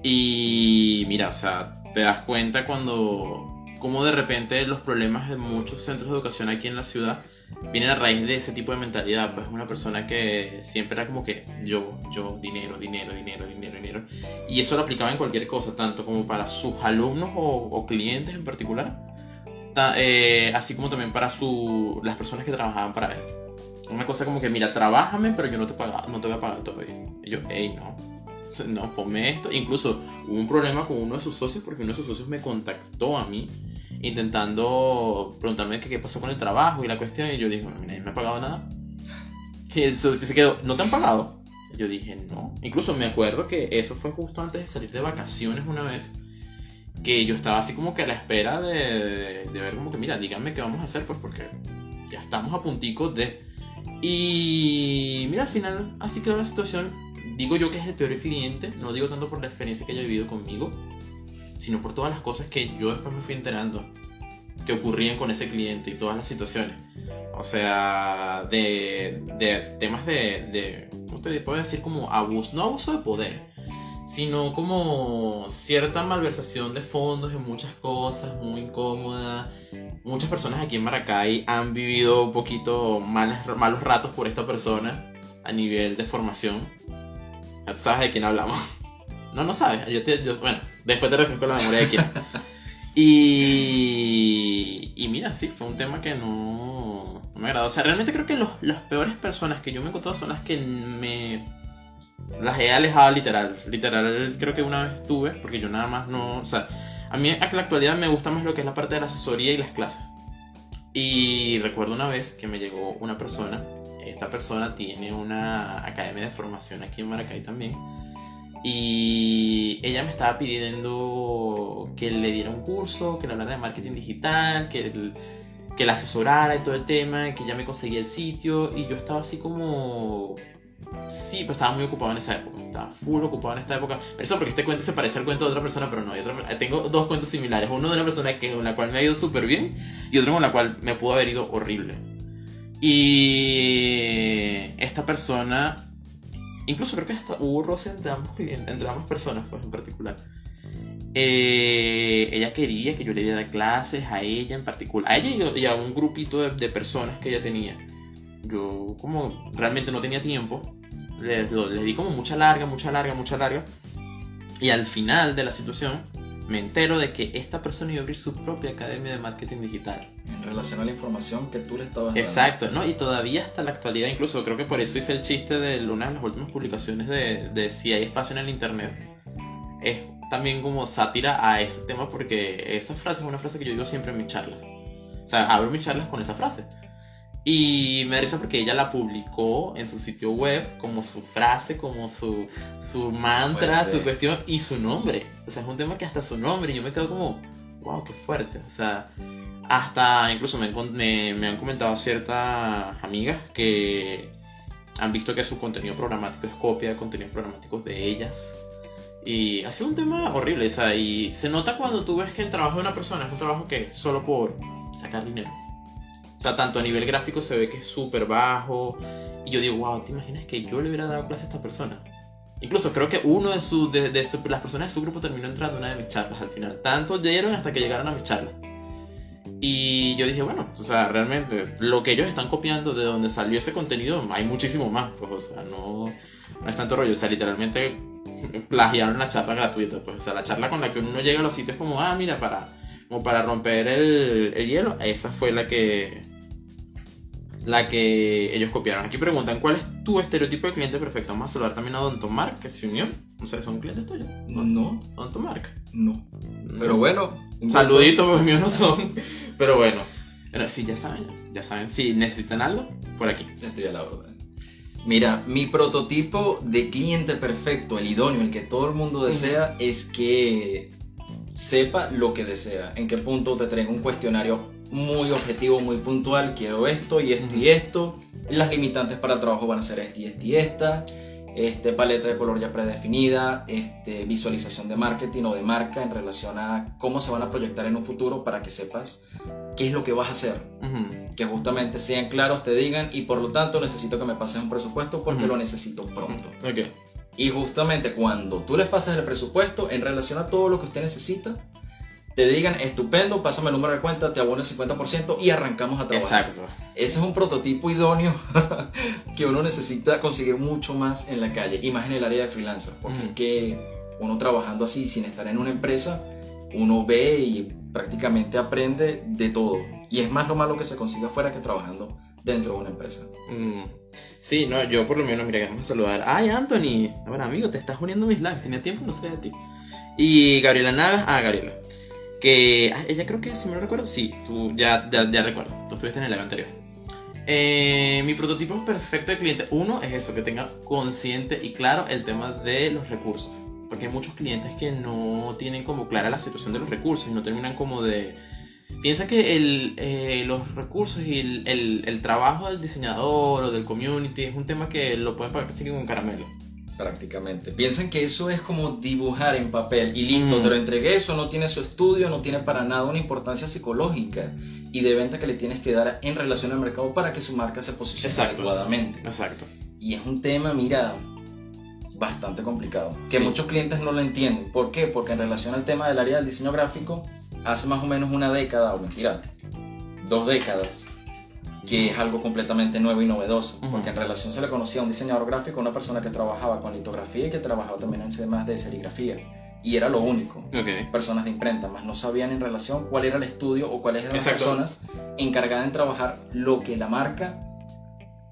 S1: Y mira, o sea, te das cuenta cuando. Como de repente los problemas de muchos centros de educación aquí en la ciudad vienen a raíz de ese tipo de mentalidad. Pues una persona que siempre era como que yo, yo, dinero, dinero, dinero, dinero, dinero. Y eso lo aplicaba en cualquier cosa, tanto como para sus alumnos o, clientes en particular, eh, así como también para su, las personas que trabajaban para él. Una cosa como que, mira, trabájame, pero yo no te, paga, no te voy a pagar todavía. Y yo, hey, no, *laughs* no, ponme esto. Incluso hubo un problema con uno de sus socios porque uno de sus socios me contactó a mí intentando preguntarme que qué pasó con el trabajo y la cuestión. Y yo dije, mira, nadie me ha pagado nada. Y el se quedó, ¿no te han pagado? Yo dije, no. Incluso me acuerdo que eso fue justo antes de salir de vacaciones una vez. Que yo estaba así como que a la espera de, de- de ver como que, mira, díganme qué vamos a hacer, pues porque ya estamos a puntico de... Y mira, al final así quedó la situación. Digo yo que es el peor cliente, no digo tanto por la experiencia que haya vivido conmigo, sino por todas las cosas que yo después me fui enterando que ocurrían con ese cliente y todas las situaciones. O sea, de, de temas de, de, ¿cómo te puedo decir? Como abuso, no abuso de poder, sino como cierta malversación de fondos en muchas cosas, muy incómoda. Muchas personas aquí en Maracay han vivido un poquito malos, malos ratos por esta persona a nivel de formación. Ya tú sabes de quién hablamos. *laughs* No, no sabes. Yo te- yo- bueno, después te refresco la memoria de quién. *laughs* Y, y mira, sí, fue un tema que no, no me agradó. O sea, realmente creo que los, las peores personas que yo me he encontrado son las que me... Las he alejado literal. Literal, creo que una vez estuve, porque yo nada más no... O sea, a mí en la actualidad me gusta más lo que es la parte de la asesoría y las clases. Y recuerdo una vez que me llegó una persona. Esta persona tiene una academia de formación aquí en Maracay también. Y ella me estaba pidiendo que le diera un curso, que le hablara de marketing digital, que, que la asesorara y todo el tema, que ya me conseguía el sitio. Y yo estaba así como... Sí, pues estaba muy ocupado en esa época. Estaba full ocupado en esta época. Eso porque este cuento se parece al cuento de otra persona, pero no. otra- tengo dos cuentos similares. Uno de una persona que, con la cual me ha ido súper bien y otro con la cual me pudo haber ido horrible. Y esta persona incluso creo que hasta hubo roce entre ambos entre ambas personas, pues en particular. Eh, ella quería que yo le diera clases a ella en particular, a ella y a un grupito de, de personas que ella tenía. Yo como realmente no tenía tiempo, le, lo- le di como mucha larga, mucha larga, mucha larga. Y al final de la situación me entero de que esta persona iba a abrir su propia academia de marketing digital.
S2: En relación a la información que tú le estabas dando.
S1: Exacto, ¿no? Y todavía hasta la actualidad, incluso creo que por eso hice el chiste de una de las últimas publicaciones de, de si hay espacio en el internet. Es también como sátira a ese tema porque esa frase es una frase que yo digo siempre en mis charlas. O sea, abro mis charlas con esa frase. Y me risa porque ella la publicó en su sitio web como su frase, como su, su mantra,
S2: Fuerte.
S1: su cuestión y su nombre. O sea, es un tema que hasta su nombre y yo me quedo como, wow, qué fuerte. O sea, hasta incluso me, me, me han comentado ciertas amigas que, han visto que su contenido programático es copia de contenidos programáticos de ellas. Y ha sido un tema horrible, o sea, y se nota cuando tú ves que el trabajo de una persona es un trabajo que solo por sacar dinero. O sea, tanto a nivel gráfico se ve que es súper bajo. Y yo digo, wow, ¿te imaginas que yo le hubiera dado clase a esta persona? Incluso creo que uno de, sus de, de su- las personas de su grupo terminó entrando en una de mis charlas al final. Tanto dieron hasta que llegaron a mis charlas. Y yo dije, bueno, o sea, realmente lo que ellos están copiando de donde salió ese contenido, hay muchísimo más, pues, o sea, no, no es tanto rollo, o sea, literalmente plagiaron la charla gratuita, pues, o sea, la charla con la que uno llega a los sitios como, ah, mira, para, como para romper el, el hielo, esa fue la que, la que ellos copiaron. Aquí preguntan, ¿cuál es tu estereotipo de cliente perfecto? Vamos a saludar también a Don Tomar, que se unió, no sé, ¿son clientes tuyos?
S2: No,
S1: Don Tomar.
S2: no. Pero bueno.
S1: Saluditos, porque míos no son. Pero bueno. Bueno, sí, ya saben, ya saben. Si necesitan algo, por aquí.
S2: Estoy a la orden. Mira, mi prototipo de cliente perfecto, el idóneo, el que todo el mundo desea, es que sepa lo que desea. En qué punto te traiga un cuestionario muy objetivo, muy puntual. Quiero esto y esto y esto. Las limitantes para trabajo van a ser este y este y esta. Este, paleta de color ya predefinida, este, visualización de marketing o de marca en relación a cómo se van a proyectar en un futuro para que sepas qué es lo que vas a hacer que justamente sean claros, te digan y por lo tanto necesito que me pases un presupuesto porque lo necesito pronto. Y justamente cuando tú les pasas el presupuesto en relación a todo lo que usted necesita, te digan, estupendo, pásame el número de cuenta, te abono el 50% y arrancamos a trabajar.
S1: Exacto.
S2: Ese es un prototipo idóneo *laughs* que uno necesita conseguir mucho más en la calle y más en el área de freelancer, porque es que uno trabajando así sin estar en una empresa, uno ve y prácticamente aprende de todo. Y es más lo malo que se consigue afuera que trabajando dentro de una empresa.
S1: Mm. Sí, no, yo por lo menos, mira, a saludar. Ay, Anthony. Bueno, amigo, te estás uniendo a mis lives. Tenía tiempo, no sé de ti. Y Gabriela Navas. Ah, Gabriela. Que ah, ella creo que, si me lo recuerdo, sí, tú ya, ya, ya recuerdo. Tú estuviste en el live anterior. Eh, mi prototipo perfecto de cliente, uno es eso, que tenga consciente y claro el tema de los recursos. Porque hay muchos clientes que no tienen como clara la situación de los recursos y no terminan como de... Piensa que el, eh, los recursos y el, el- el trabajo del diseñador o del community es un tema que lo pueden pagar casi con caramelo.
S2: Prácticamente. Piensan que eso es como dibujar en papel y listo,
S1: Mm.
S2: te lo entregué, eso no tiene su estudio, no tiene para nada una importancia psicológica y de venta que le tienes que dar en relación al mercado para que su marca se posicione
S1: Exacto.
S2: adecuadamente.
S1: Exacto.
S2: Y es un tema, mira, bastante complicado, que
S1: Sí.
S2: muchos clientes no lo entienden. ¿Por qué? Porque en relación al tema del área del diseño gráfico, hace más o menos una década, o mentira, dos décadas, que es algo completamente nuevo y novedoso, porque en relación se le conocía a un diseñador gráfico, una persona que trabajaba con litografía y que trabajaba también en temas de serigrafía, y era lo único.
S1: Ok.
S2: Personas de imprenta, más no sabían en relación cuál era el estudio o cuáles eran las personas encargadas en trabajar lo que la marca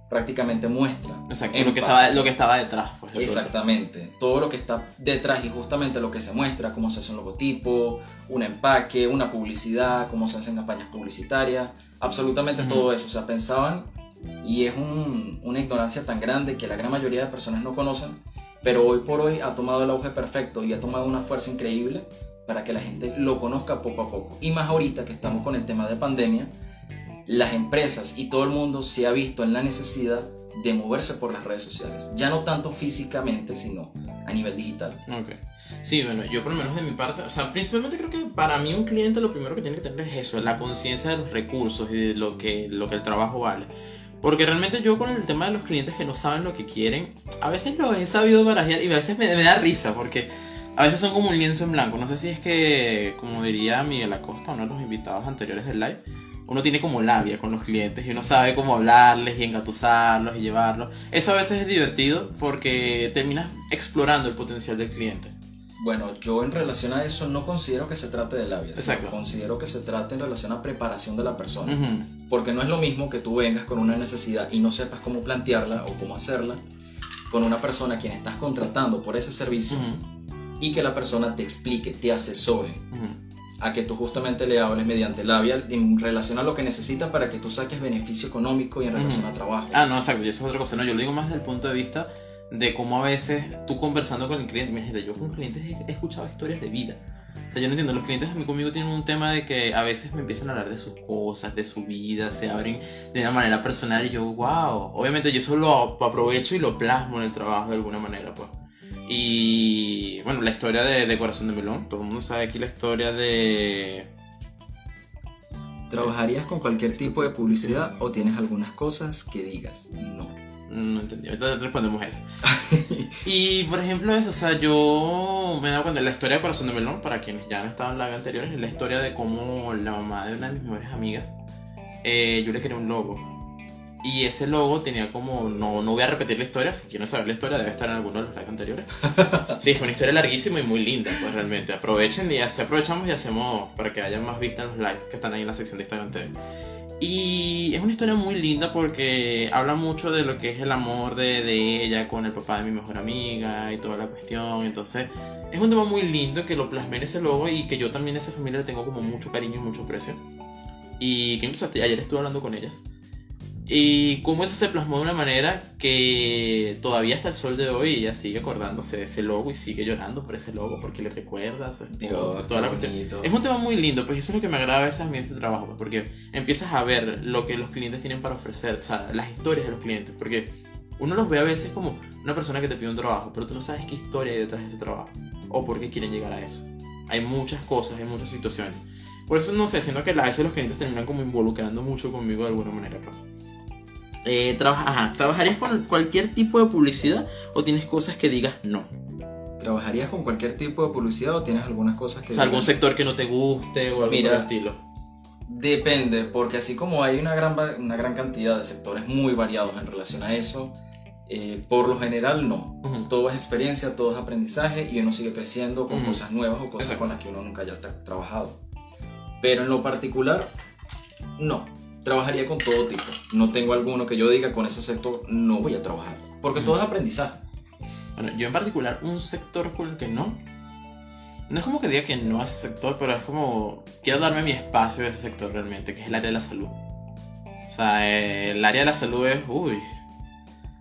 S2: prácticamente muestra.
S1: Exacto. Lo que, estaba, lo que estaba detrás. Pues, de.
S2: Exactamente, todo lo que está detrás y justamente lo que se muestra, cómo se hace un logotipo, un empaque, una publicidad, cómo se hacen campañas publicitarias, absolutamente todo eso. O sea, pensaban y es un- una ignorancia tan grande que la gran mayoría de personas no conocen, pero hoy por hoy ha tomado el auge perfecto y ha tomado una fuerza increíble para que la gente lo conozca poco a poco. Y más ahorita que estamos con el tema de pandemia, las empresas y todo el mundo se ha visto en la necesidad de moverse por las redes sociales. Ya no tanto físicamente, sino a nivel digital.
S1: Ok. Sí, bueno, yo por lo menos de mi parte, o sea, principalmente creo que para mí un cliente lo primero que tiene que tener es eso, la conciencia de los recursos y de lo que, lo que el trabajo vale. Porque realmente yo con el tema de los clientes que no saben lo que quieren, a veces lo he sabido barajear y a veces me, me da risa porque a veces son como un lienzo en blanco. No sé si es que, como diría Miguel Acosta, uno de los invitados anteriores del live, uno tiene como labia con los clientes y uno sabe cómo hablarles y engatusarlos y llevarlos. Eso a veces es divertido porque terminas explorando el potencial del cliente.
S2: Bueno, yo en relación a eso no considero que se trate de labias.
S1: Exacto.
S2: Considero que se trate en relación a preparación de la persona. Porque no es lo mismo que tú vengas con una necesidad y no sepas cómo plantearla o cómo hacerla con una persona a quien estás contratando por ese servicio y que la persona te explique, te asesore.
S1: Ujú.
S2: A que tú justamente le hables mediante labial en relación a lo que necesita para que tú saques beneficio económico y en relación a trabajo.
S1: Ah, no, exacto, y eso es otra cosa. No, yo lo digo más desde el punto de vista de cómo a veces tú conversando con el cliente, imagínate, yo con clientes he escuchado historias de vida. O sea, yo no entiendo, los clientes conmigo tienen un tema de que a veces me empiezan a hablar de sus cosas, de su vida, se abren de una manera personal y yo, wow. Obviamente yo solo lo aprovecho y lo plasmo en el trabajo de alguna manera, pues. Y bueno, la historia de, de Corazón de Melón, todo el mundo sabe aquí la historia de...
S2: ¿Trabajarías con cualquier tipo de publicidad o tienes algunas cosas que digas no?
S1: No entendí, ahorita respondemos eso. *laughs* y por ejemplo, eso, o sea, yo me he dado cuenta de la historia de Corazón de Melón, para quienes ya han estado en la anterior, es la historia de cómo la mamá de una de mis mejores amigas, eh, yo le quería un logo. Y ese logo tenía como, no, no voy a repetir la historia, si quieren saber la historia debe estar en alguno de los likes anteriores. *laughs* Sí, fue una historia larguísima y muy linda, pues realmente. Aprovechen y así aprovechamos y hacemos para que haya más vistas en los likes que están ahí en la sección de Instagram TV. Y es una historia muy linda porque habla mucho de lo que es el amor de, de, ella con el papá de mi mejor amiga y toda la cuestión. Entonces, es un tema muy lindo que lo plasmé en ese logo y que yo también a esa familia le tengo como mucho cariño y mucho aprecio. Y que incluso ayer estuve hablando con ellas. Y cómo eso se plasmó de una manera que todavía hasta el sol de hoy ella sigue acordándose de ese logo y sigue llorando por ese logo porque le recuerda a su esposa, toda la cuestión. Es un tema muy lindo, pues eso es lo que me agrada a veces a mí este trabajo, pues, porque empiezas a ver lo que los clientes tienen para ofrecer, o sea, las historias de los clientes, porque uno los ve a veces como una persona que te pide un trabajo, pero tú no sabes qué historia hay detrás de ese trabajo o por qué quieren llegar a eso. Hay muchas cosas, hay muchas situaciones. Por eso no sé, siento que a veces los clientes terminan como involucrando mucho conmigo de alguna manera. Pues. Eh, ¿Trabajarías con cualquier tipo de publicidad o tienes cosas que digas no?
S2: ¿Trabajarías con cualquier tipo de publicidad o tienes algunas cosas que...
S1: O sea, algún sector que no te guste o algo Mira, estilo.
S2: Depende, porque así como hay una gran, una gran cantidad de sectores muy variados en relación a eso, eh, por lo general no. Todo es experiencia, todo es aprendizaje y uno sigue creciendo con cosas nuevas o cosas con las que uno nunca haya trabajado. Pero en lo particular, no trabajaría con todo tipo. No tengo alguno que yo diga con ese sector no voy a trabajar. Porque todo es aprendizaje.
S1: Bueno, yo en particular, un sector con el que no. No es como que diga que no a ese sector, pero es como. Quiero darme mi espacio a ese sector realmente, que es el área de la salud. O sea, el área de la salud es. Uy,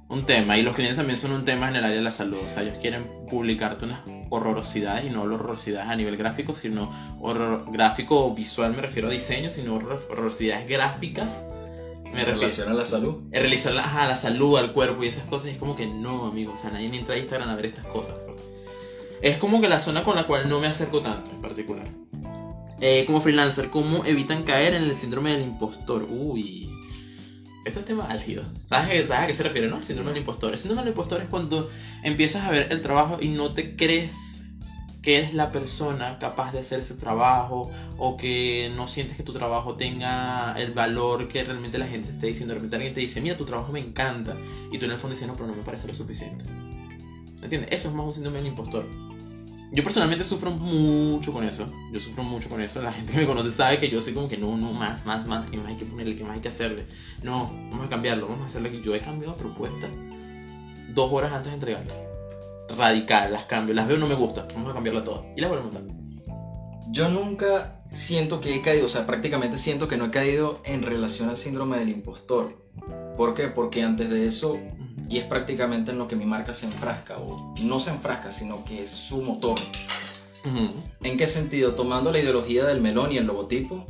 S1: un tema. Y los clientes también son un tema en el área de la salud. O sea, ellos quieren publicarte unas horrorosidades y no horrorosidades a nivel gráfico, sino horror gráfico visual, me refiero a diseño, sino horrorosidades gráficas.
S2: Me relación a la salud.
S1: En realizar a la salud, al cuerpo y esas cosas. es como que no, amigo. O sea, nadie entra a Instagram a ver estas cosas. Es como que la zona con la cual no me acerco tanto en particular. Eh, como freelancer, ¿cómo evitan caer en el síndrome del impostor? Uy, esto es tema álgido. ¿Sabes, a qué se refiere, no? Síndrome del impostor. El síndrome del impostor es cuando empiezas a ver el trabajo y no te crees que eres la persona capaz de hacer ese trabajo o que no sientes que tu trabajo tenga el valor que realmente la gente te está diciendo. De repente alguien te dice, mira, tu trabajo me encanta. Y tú en el fondo dices, no, pero no me parece lo suficiente. ¿Entiendes? Eso es más un síndrome del impostor. Yo personalmente sufro mucho con eso. Yo sufro mucho con eso. La gente que me conoce sabe que yo soy como que no, no, más, más, más. Que más hay que ponerle, que más hay que hacerle. No, vamos a cambiarlo, vamos a hacerle aquí. Yo he cambiado propuesta dos horas antes de entregarla. Radical, las cambio. Las veo, no me gusta. Vamos a cambiarla toda. Y la vuelvo a montar.
S2: Yo nunca siento que he caído, o sea, prácticamente siento que no he caído en relación al síndrome del impostor. ¿Por qué? Porque antes de eso y es prácticamente en lo que mi marca se enfrasca, o no se enfrasca, sino que es su motor. ¿En qué sentido? Tomando la ideología del melón y el logotipo,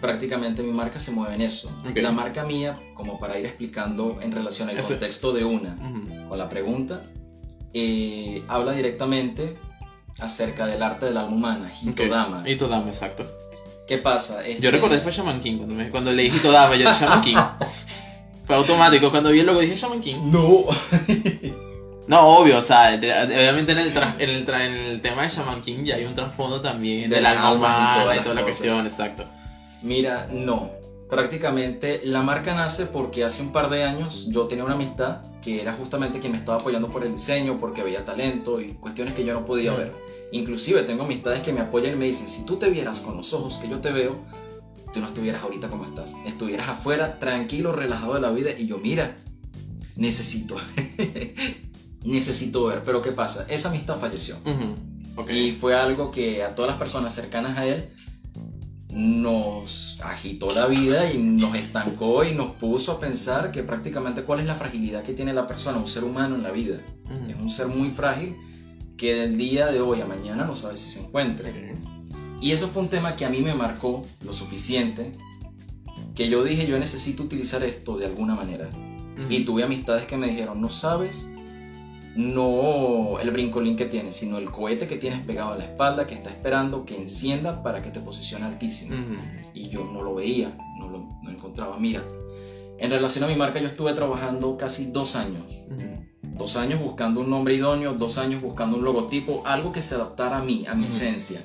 S2: prácticamente mi marca se mueve en eso. La marca mía, como para ir explicando en relación al contexto de una con la pregunta, eh, habla directamente acerca del arte del alma humana, Hitodama.
S1: Okay. Hitodama, exacto.
S2: ¿Qué pasa?
S1: Yo este recordé fue Shaman King cuando, me, cuando leí Hitodama, yo Shaman King. *laughs* Fue automático. Cuando vi el logo dije Shaman King.
S2: No. *laughs*
S1: no, obvio, o sea, obviamente en el, en, el en el tema de Shaman King ya hay un trasfondo también del, alma humana y toda la cuestión, exacto.
S2: Mira, no. Prácticamente la marca nace porque hace un par de años yo tenía una amistad que era justamente quien me estaba apoyando por el diseño, porque veía talento y cuestiones que yo no podía ver. Inclusive tengo amistades que me apoyan y me dicen, si tú te vieras con los ojos que yo te veo, tú no estuvieras ahorita como estás. Estuvieras afuera, tranquilo, relajado de la vida y yo, mira, necesito, *laughs* necesito ver. Pero ¿qué pasa? Esa amistad falleció. Y fue algo que a todas las personas cercanas a él nos agitó la vida y nos estancó y nos puso a pensar que prácticamente cuál es la fragilidad que tiene la persona, un ser humano en la vida. Es un ser muy frágil que del día de hoy a mañana no sabe si se encuentre. Y eso fue un tema que a mí me marcó lo suficiente que yo dije, yo necesito utilizar esto de alguna manera. Y tuve amistades que me dijeron, no sabes, no el brincolín que tienes, sino el cohete que tienes pegado en la espalda que está esperando que encienda para que te posicione altísimo. Y yo no lo veía, no lo, no encontraba. Mira, en relación a mi marca yo estuve trabajando casi dos años. Dos años buscando un nombre idóneo, dos años buscando un logotipo, algo que se adaptara a mí, a mi esencia.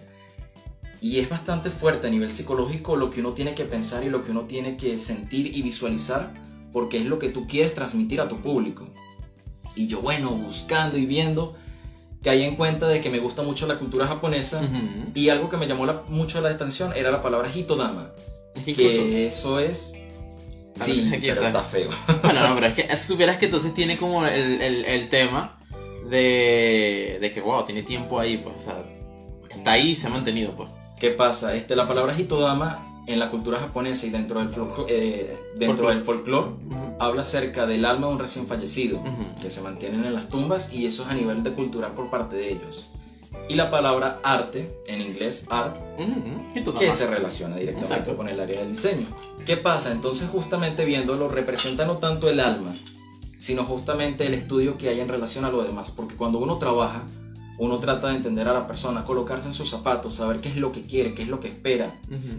S2: Y es bastante fuerte a nivel psicológico lo que uno tiene que pensar y lo que uno tiene que sentir y visualizar, porque es lo que tú quieres transmitir a tu público. Y yo, bueno, buscando y viendo, caí en cuenta de que me gusta mucho la cultura japonesa.
S1: Ujú.
S2: Y algo que me llamó la- mucho la atención era la palabra hitodama,
S1: Es que
S2: eso es... Sí,
S1: Aquí,
S2: pero
S1: o sea,
S2: está feo. *laughs*
S1: Bueno, no, pero es que supieras que entonces tiene como el, el, el tema de, de que, wow, tiene tiempo ahí, pues, o sea, está ahí y se ha mantenido, pues.
S2: ¿Qué pasa? Este, la palabra hitodama en la cultura japonesa y dentro del, eh, dentro
S1: Folclore.
S2: del folclore habla acerca del alma de un recién fallecido, que se mantienen en las tumbas y eso es a nivel de cultural por parte de ellos. Y la palabra arte, en inglés art, que se relaciona directamente
S1: Exacto.
S2: con el área del diseño. ¿Qué pasa? Entonces justamente viéndolo representa no tanto el alma, sino justamente el estudio que hay en relación a lo demás, porque cuando uno trabaja, uno trata de entender a la persona, colocarse en sus zapatos, saber qué es lo que quiere, qué es lo que espera,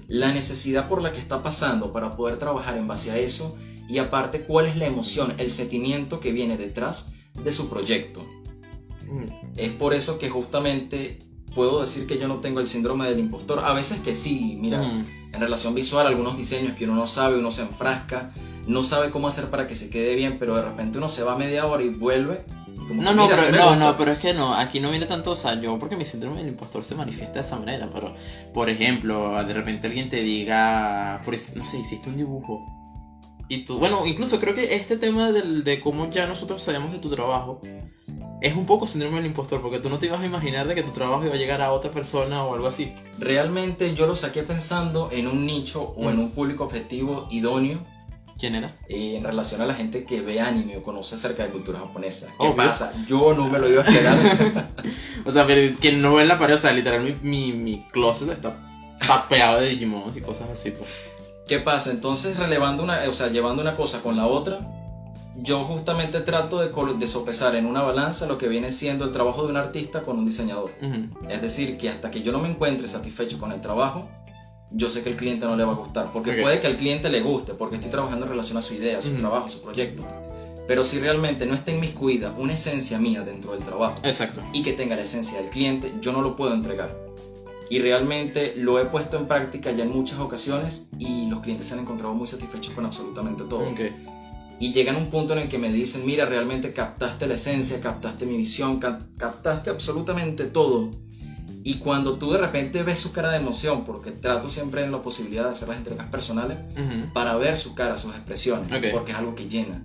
S2: la necesidad por la que está pasando para poder trabajar en base a eso y aparte cuál es la emoción, el sentimiento que viene detrás de su proyecto. Es por eso que justamente puedo decir que yo no tengo el síndrome del impostor. A veces que sí, mira, en relación visual, algunos diseños que uno no sabe, uno se enfrasca, no sabe cómo hacer para que se quede bien, pero de repente uno se va media hora y vuelve. Como
S1: No, no,
S2: mira,
S1: pero, no, no, pero es que no, aquí no viene tanto, o sea, yo porque mi síndrome del impostor se manifiesta de esa manera, pero, por ejemplo, de repente alguien te diga, por, no sé, hiciste un dibujo, y tú, bueno, incluso creo que este tema del, de cómo ya nosotros sabemos de tu trabajo, es un poco síndrome del impostor, porque tú no te ibas a imaginar de que tu trabajo iba a llegar a otra persona o algo así.
S2: Realmente yo lo saqué pensando en un nicho o en un público objetivo idóneo
S1: ¿Quién era?
S2: eh, en relación a la gente que ve anime o conoce acerca de cultura japonesa. ¿Qué
S1: Obvio.
S2: pasa? Yo no me lo iba a esperar. *laughs*
S1: O sea, pero quien no ve en la pared, o sea, literal, mi, mi, mi closet está tapeado de Digimon y cosas así, pues.
S2: ¿Qué pasa? Entonces, relevando una, o sea, llevando una cosa con la otra, yo justamente trato de, de sopesar en una balanza lo que viene siendo el trabajo de un artista con un diseñador. Es decir, que hasta que yo no me encuentre satisfecho con el trabajo, yo sé que el cliente no le va a gustar. Porque
S1: Ok.
S2: puede que al cliente le guste, porque estoy trabajando en relación a su idea, a su
S1: Ujú.
S2: trabajo, su proyecto. Pero si realmente no está inmiscuida una esencia mía dentro del trabajo
S1: Exacto.
S2: y que tenga la esencia del cliente, yo no lo puedo entregar. Y realmente lo he puesto en práctica ya en muchas ocasiones y los clientes se han encontrado muy satisfechos con absolutamente todo.
S1: Ok.
S2: Y llegan a un punto en el que me dicen, mira, realmente captaste la esencia, captaste mi visión, cap- captaste absolutamente todo. Y cuando tú de repente ves su cara de emoción, porque trato siempre en la posibilidad de hacer las entregas personales,
S1: Ujú.
S2: para ver su cara, sus expresiones,
S1: Ok.
S2: porque es algo que llena.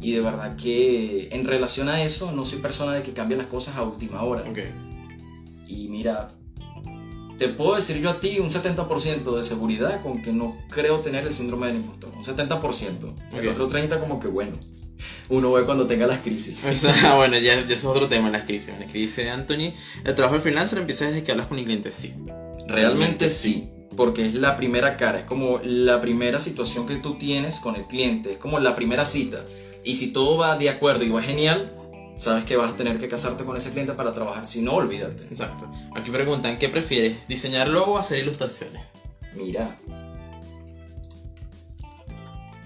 S2: Y de verdad que en relación a eso, no soy persona de que cambie las cosas a última hora.
S1: Ok.
S2: Y mira, te puedo decir yo a ti un 70% de seguridad con que no creo tener el síndrome del impostor. Un 70%. El
S1: Ok.
S2: otro 30% como que bueno. Uno ve cuando tenga las crisis. *laughs*
S1: O sea, bueno, ya, ya eso es otro tema, las crisis. La crisis de Anthony, el trabajo de freelancer empieza desde que hablas con el cliente, sí.
S2: Realmente sí, porque es la primera cara, es como la primera situación que tú tienes con el cliente, es como la primera cita. Y si todo va de acuerdo y va genial, sabes que vas a tener que casarte con ese cliente para trabajar, si no, olvídate.
S1: Exacto. Aquí preguntan, ¿qué prefieres? ¿Diseñar logo o hacer ilustraciones?
S2: Mira.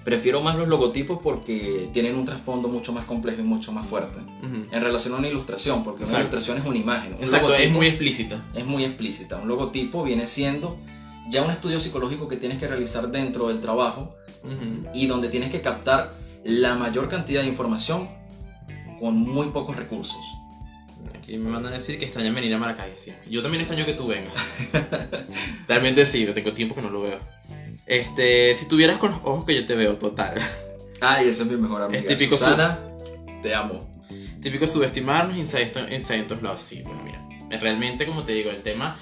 S2: Prefiero más los logotipos porque tienen un trasfondo mucho más complejo y mucho más fuerte.
S1: Ujú.
S2: En relación a una ilustración, porque una
S1: Exacto.
S2: ilustración es una imagen. Un
S1: Exacto, es muy explícita.
S2: es muy explícita. Un logotipo viene siendo ya un estudio psicológico que tienes que realizar dentro del trabajo
S1: Ujú.
S2: y donde tienes que captar la mayor cantidad de información con muy pocos recursos.
S1: Aquí me mandan a decir que extrañan venir a Maracay, sí. Yo también extraño que tú vengas. *laughs* Realmente sí, tengo tiempo que no lo veo. Este, si tuvieras con los ojos que yo te veo, total.
S2: Ay, ese es mi mejor amiga.
S1: Es típico
S2: Susana, te amo.
S1: Típico subestimarnos, todos lados. Sí, bueno, mira. Realmente, como te digo, el tema.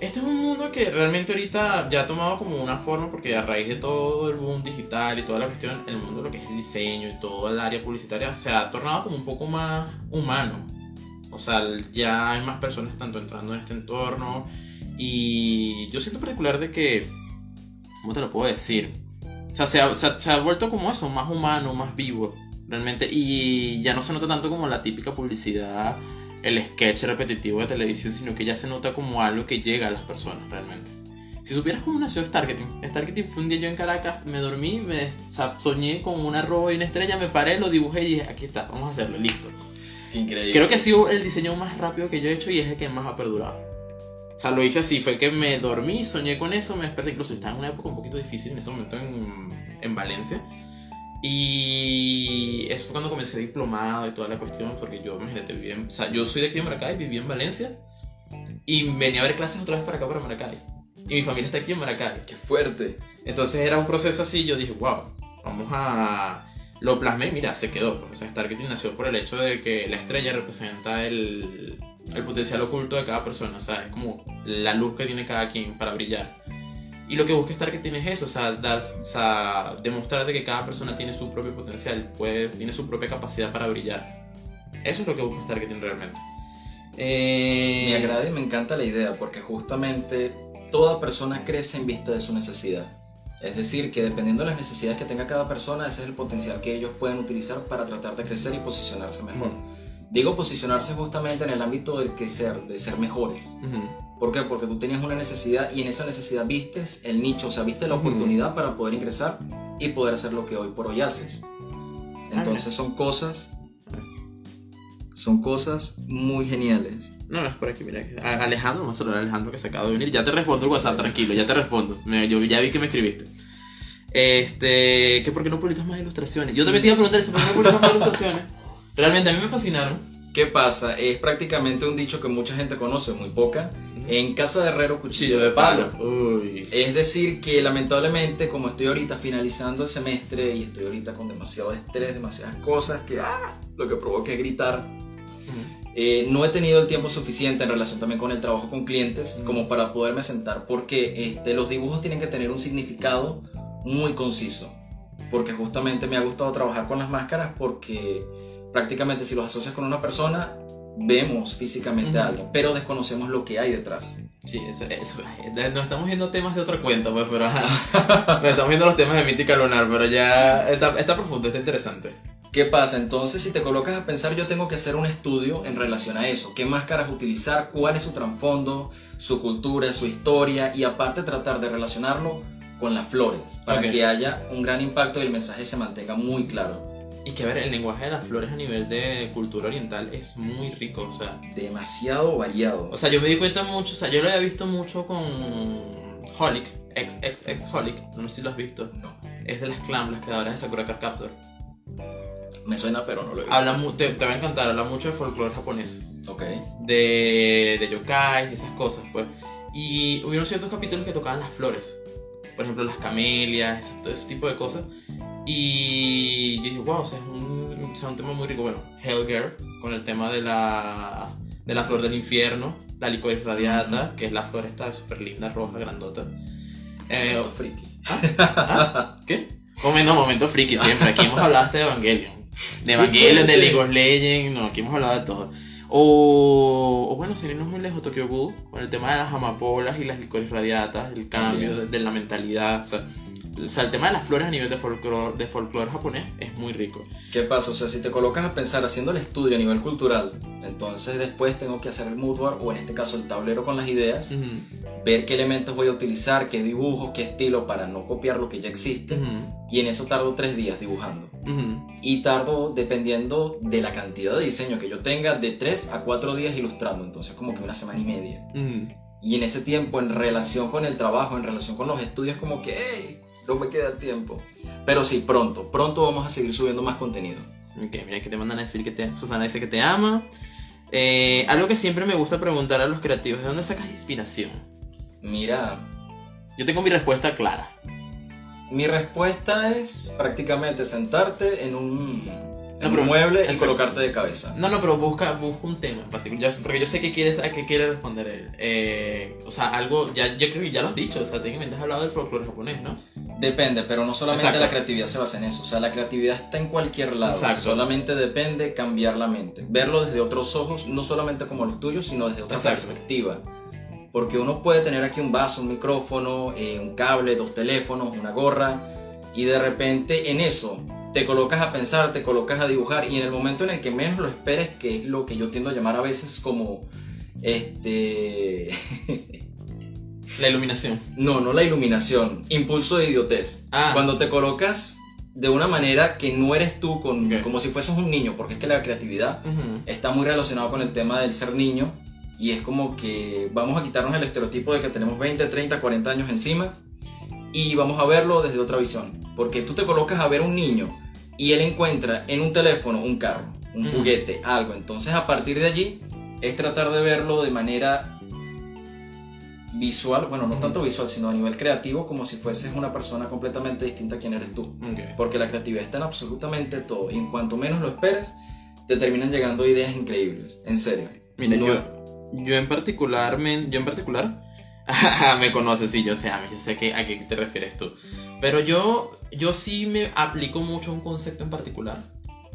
S1: Este es un mundo que realmente ahorita ya ha tomado como una forma, porque a raíz de todo el boom digital y toda la cuestión, el mundo de lo que es el diseño y todo el área publicitaria se ha tornado como un poco más humano. O sea, ya hay más personas tanto entrando en este entorno. Y yo siento particular de que, ¿cómo te lo puedo decir? O sea, se ha, se ha- se ha vuelto como eso, más humano, más vivo, realmente. Y ya no se nota tanto como la típica publicidad, el sketch repetitivo de televisión, sino que ya se nota como algo que llega a las personas, realmente. Si supieras cómo nació Starketing, Starketing fue un día yo en Caracas, me dormí, me o sea, soñé con una arroba y una estrella, me paré, lo dibujé y dije, aquí está, vamos a hacerlo, listo.
S2: Increíble.
S1: Creo que ha sido el diseño más rápido que yo he hecho y es el que más ha perdurado. Sea, lo hice así, fue que me dormí, soñé con eso, me desperté, incluso estaba en una época un poquito difícil en ese momento en, en Valencia. Y eso fue cuando comencé diplomado y toda la cuestión, porque yo, imagínate, vivía en- o sea, yo soy de aquí de Maracay, viví en Valencia y venía a ver clases otra vez para acá, para Maracay. Y mi familia está aquí en Maracay.
S2: Qué fuerte.
S1: Entonces era un proceso así, yo dije, wow, vamos a... Lo plasmé, y mira, se quedó. O sea, Starketing nació por el hecho de que la estrella representa el, el potencial oculto de cada persona. O sea, es como la luz que tiene cada quien para brillar. Y lo que busca Starketing es eso, o sea, dar, o sea, demostrar de que cada persona tiene su propio potencial, puede, tiene su propia capacidad para brillar. Eso es lo que busca Starketing realmente. Eh,
S2: Me agrada y me encanta la idea porque justamente toda persona crece en vista de su necesidad. Es decir, que dependiendo de las necesidades que tenga cada persona, ese es el potencial que ellos pueden utilizar para tratar de crecer y posicionarse mejor.
S1: Ujú,
S2: Digo posicionarse justamente en el ámbito del crecer, de ser mejores.
S1: ujú.
S2: ¿Por qué? Porque tú tenías una necesidad y en esa necesidad vistes el nicho, o sea, viste la
S1: Ujú.
S2: oportunidad para poder ingresar y poder hacer lo que hoy por hoy haces. Entonces son cosas, son cosas muy geniales.
S1: No, es por aquí, mira. Alejandro, vamos a saludar a Alejandro que se acaba de venir. Ya te respondo el WhatsApp, tranquilo, ya te respondo. Me- yo ya vi que me escribiste. Este, que por qué no publicas más ilustraciones. Yo también te iba a preguntar eso, ¿por qué no publicas más ilustraciones? Realmente a mí me fascinaron.
S2: ¿Qué pasa? Es prácticamente un dicho que mucha gente conoce, muy poca. En casa de herrero, cuchillo de palo.
S1: Uy.
S2: Es decir, que lamentablemente, como estoy ahorita finalizando el semestre y estoy ahorita con demasiado estrés, demasiadas cosas que ah, lo que provoca es gritar, eh, no he tenido el tiempo suficiente en relación también con el trabajo con clientes como para poderme sentar, porque este, los dibujos tienen que tener un significado muy conciso, porque justamente me ha gustado trabajar con las máscaras porque prácticamente si los asocias con una persona, vemos físicamente a
S1: Ujú.
S2: alguien, pero desconocemos lo que hay detrás.
S1: Sí, eso, eso, eh, nos estamos viendo temas de otra cuenta, pues, pero ajá. Nos estamos viendo los temas de Mítica Lunar, pero ya está, está profundo, está interesante.
S2: ¿Qué pasa? Entonces, si te colocas a pensar, yo tengo que hacer un estudio en relación a eso. ¿Qué máscaras utilizar? ¿Cuál es su trasfondo? ¿Su cultura? ¿Su historia? Y aparte tratar de relacionarlo con las flores para
S1: Ok.
S2: que haya un gran impacto y el mensaje se mantenga muy claro.
S1: Y que a ver, el lenguaje de las flores a nivel de cultura oriental es muy rico, o sea.
S2: Demasiado variado.
S1: O sea, yo me di cuenta mucho, o sea, yo lo había visto mucho con Holic, ex, ex, ex Holic, no sé si lo has visto.
S2: no,
S1: Es de las clan, las creadoras de Sakura Card Captor.
S2: me suena, pero no lo he visto.
S1: Habla te, te va a encantar, habla mucho de folclore japonés.
S2: Ok.
S1: de, de yokais y esas cosas, pues. Y hubieron ciertos capítulos que tocaban las flores. Por ejemplo, las camelias, ese, todo ese tipo de cosas. Y yo dije, wow, o sea, es un, o sea, un tema muy rico. Bueno, Helger, con el tema de la, de la flor del infierno, la licoris radiata, que es la flor esta súper linda, roja, grandota. Eh,
S2: Momento friki.
S1: ¿ah? ¿Qué? Momento, momento friki siempre. Aquí hemos hablado hasta de Evangelion. De Evangelion, de. League of Legends, no, aquí hemos hablado de todo. O, o bueno, sin irnos muy lejos, Tokyo Ghoul, con el tema de las amapolas y las licores radiatas, el cambio de, de la mentalidad. O sea, o sea, el tema de las flores a nivel de folclore, de folclore japonés es muy rico.
S2: ¿Qué pasa? O sea, si te colocas a pensar haciendo el estudio a nivel cultural, entonces después tengo que hacer el mood board, o en este caso el tablero con las ideas, ver qué elementos voy a utilizar, qué dibujo, qué estilo para no copiar lo que ya existe. Y en eso tardo tres días dibujando. Y tardo, dependiendo de la cantidad de diseño que yo tenga, de tres a cuatro días ilustrando. Entonces como que una semana y media. Y en ese tiempo, en relación con el trabajo, en relación con los estudios, como que, hey, no me queda tiempo. Pero sí, pronto, pronto vamos a seguir subiendo más contenido.
S1: Ok, mira que te mandan a decir que te, Susana dice que te ama. Eh, algo que siempre me gusta preguntar a los creativos, ¿de dónde sacas inspiración?
S2: Mira,
S1: Yo tengo mi respuesta clara.
S2: mi respuesta es prácticamente sentarte en un, en
S1: pero-
S2: mueble y
S1: exacto.
S2: colocarte de cabeza.
S1: No, no, pero busca, busca un tema en particular. Yo- porque yo sé que quieres, a qué quiere responder él. Eh, o sea, algo, ya, yo creo que ya lo has dicho. O sea, técnicamente has hablado del folclore japonés, ¿no?
S2: Depende, pero no solamente
S1: Exacto.
S2: la creatividad se basa en eso. O sea, la creatividad está en cualquier lado.
S1: Exacto.
S2: Solamente depende cambiar la mente. Verlo desde otros ojos, no solamente como los tuyos, sino desde otra perspectiva. Porque uno puede tener aquí un vaso, un micrófono, eh, un cable, dos teléfonos, una gorra, y de repente en eso te colocas a pensar, te colocas a dibujar, y en el momento en el que menos lo esperes, que es lo que yo tiendo a llamar a veces como este *laughs*
S1: La iluminación.
S2: no, no la iluminación, impulso de idiotez.
S1: Ah.
S2: Cuando te colocas de una manera que no eres tú, con, como si fueses un niño, porque es que la creatividad está muy relacionado con el tema del ser niño y es como que vamos a quitarnos el estereotipo de que tenemos 20, 30, 40 años encima y vamos a verlo desde otra visión. Porque tú te colocas a ver un niño y él encuentra en un teléfono un carro, un juguete, algo. Entonces a partir de allí es tratar de verlo de manera visual, bueno, no tanto visual, sino a nivel creativo, como si fueses una persona completamente distinta a quien eres tú. Porque la creatividad está en absolutamente todo. Y en cuanto menos lo esperes, te terminan llegando ideas increíbles. En serio.
S1: Mira,
S2: No-
S1: yo, yo en particular, yo en particular, *laughs* me conoces, sí, yo sé, yo sé que, a qué te refieres tú. Pero yo, yo sí me aplico mucho a un concepto en particular,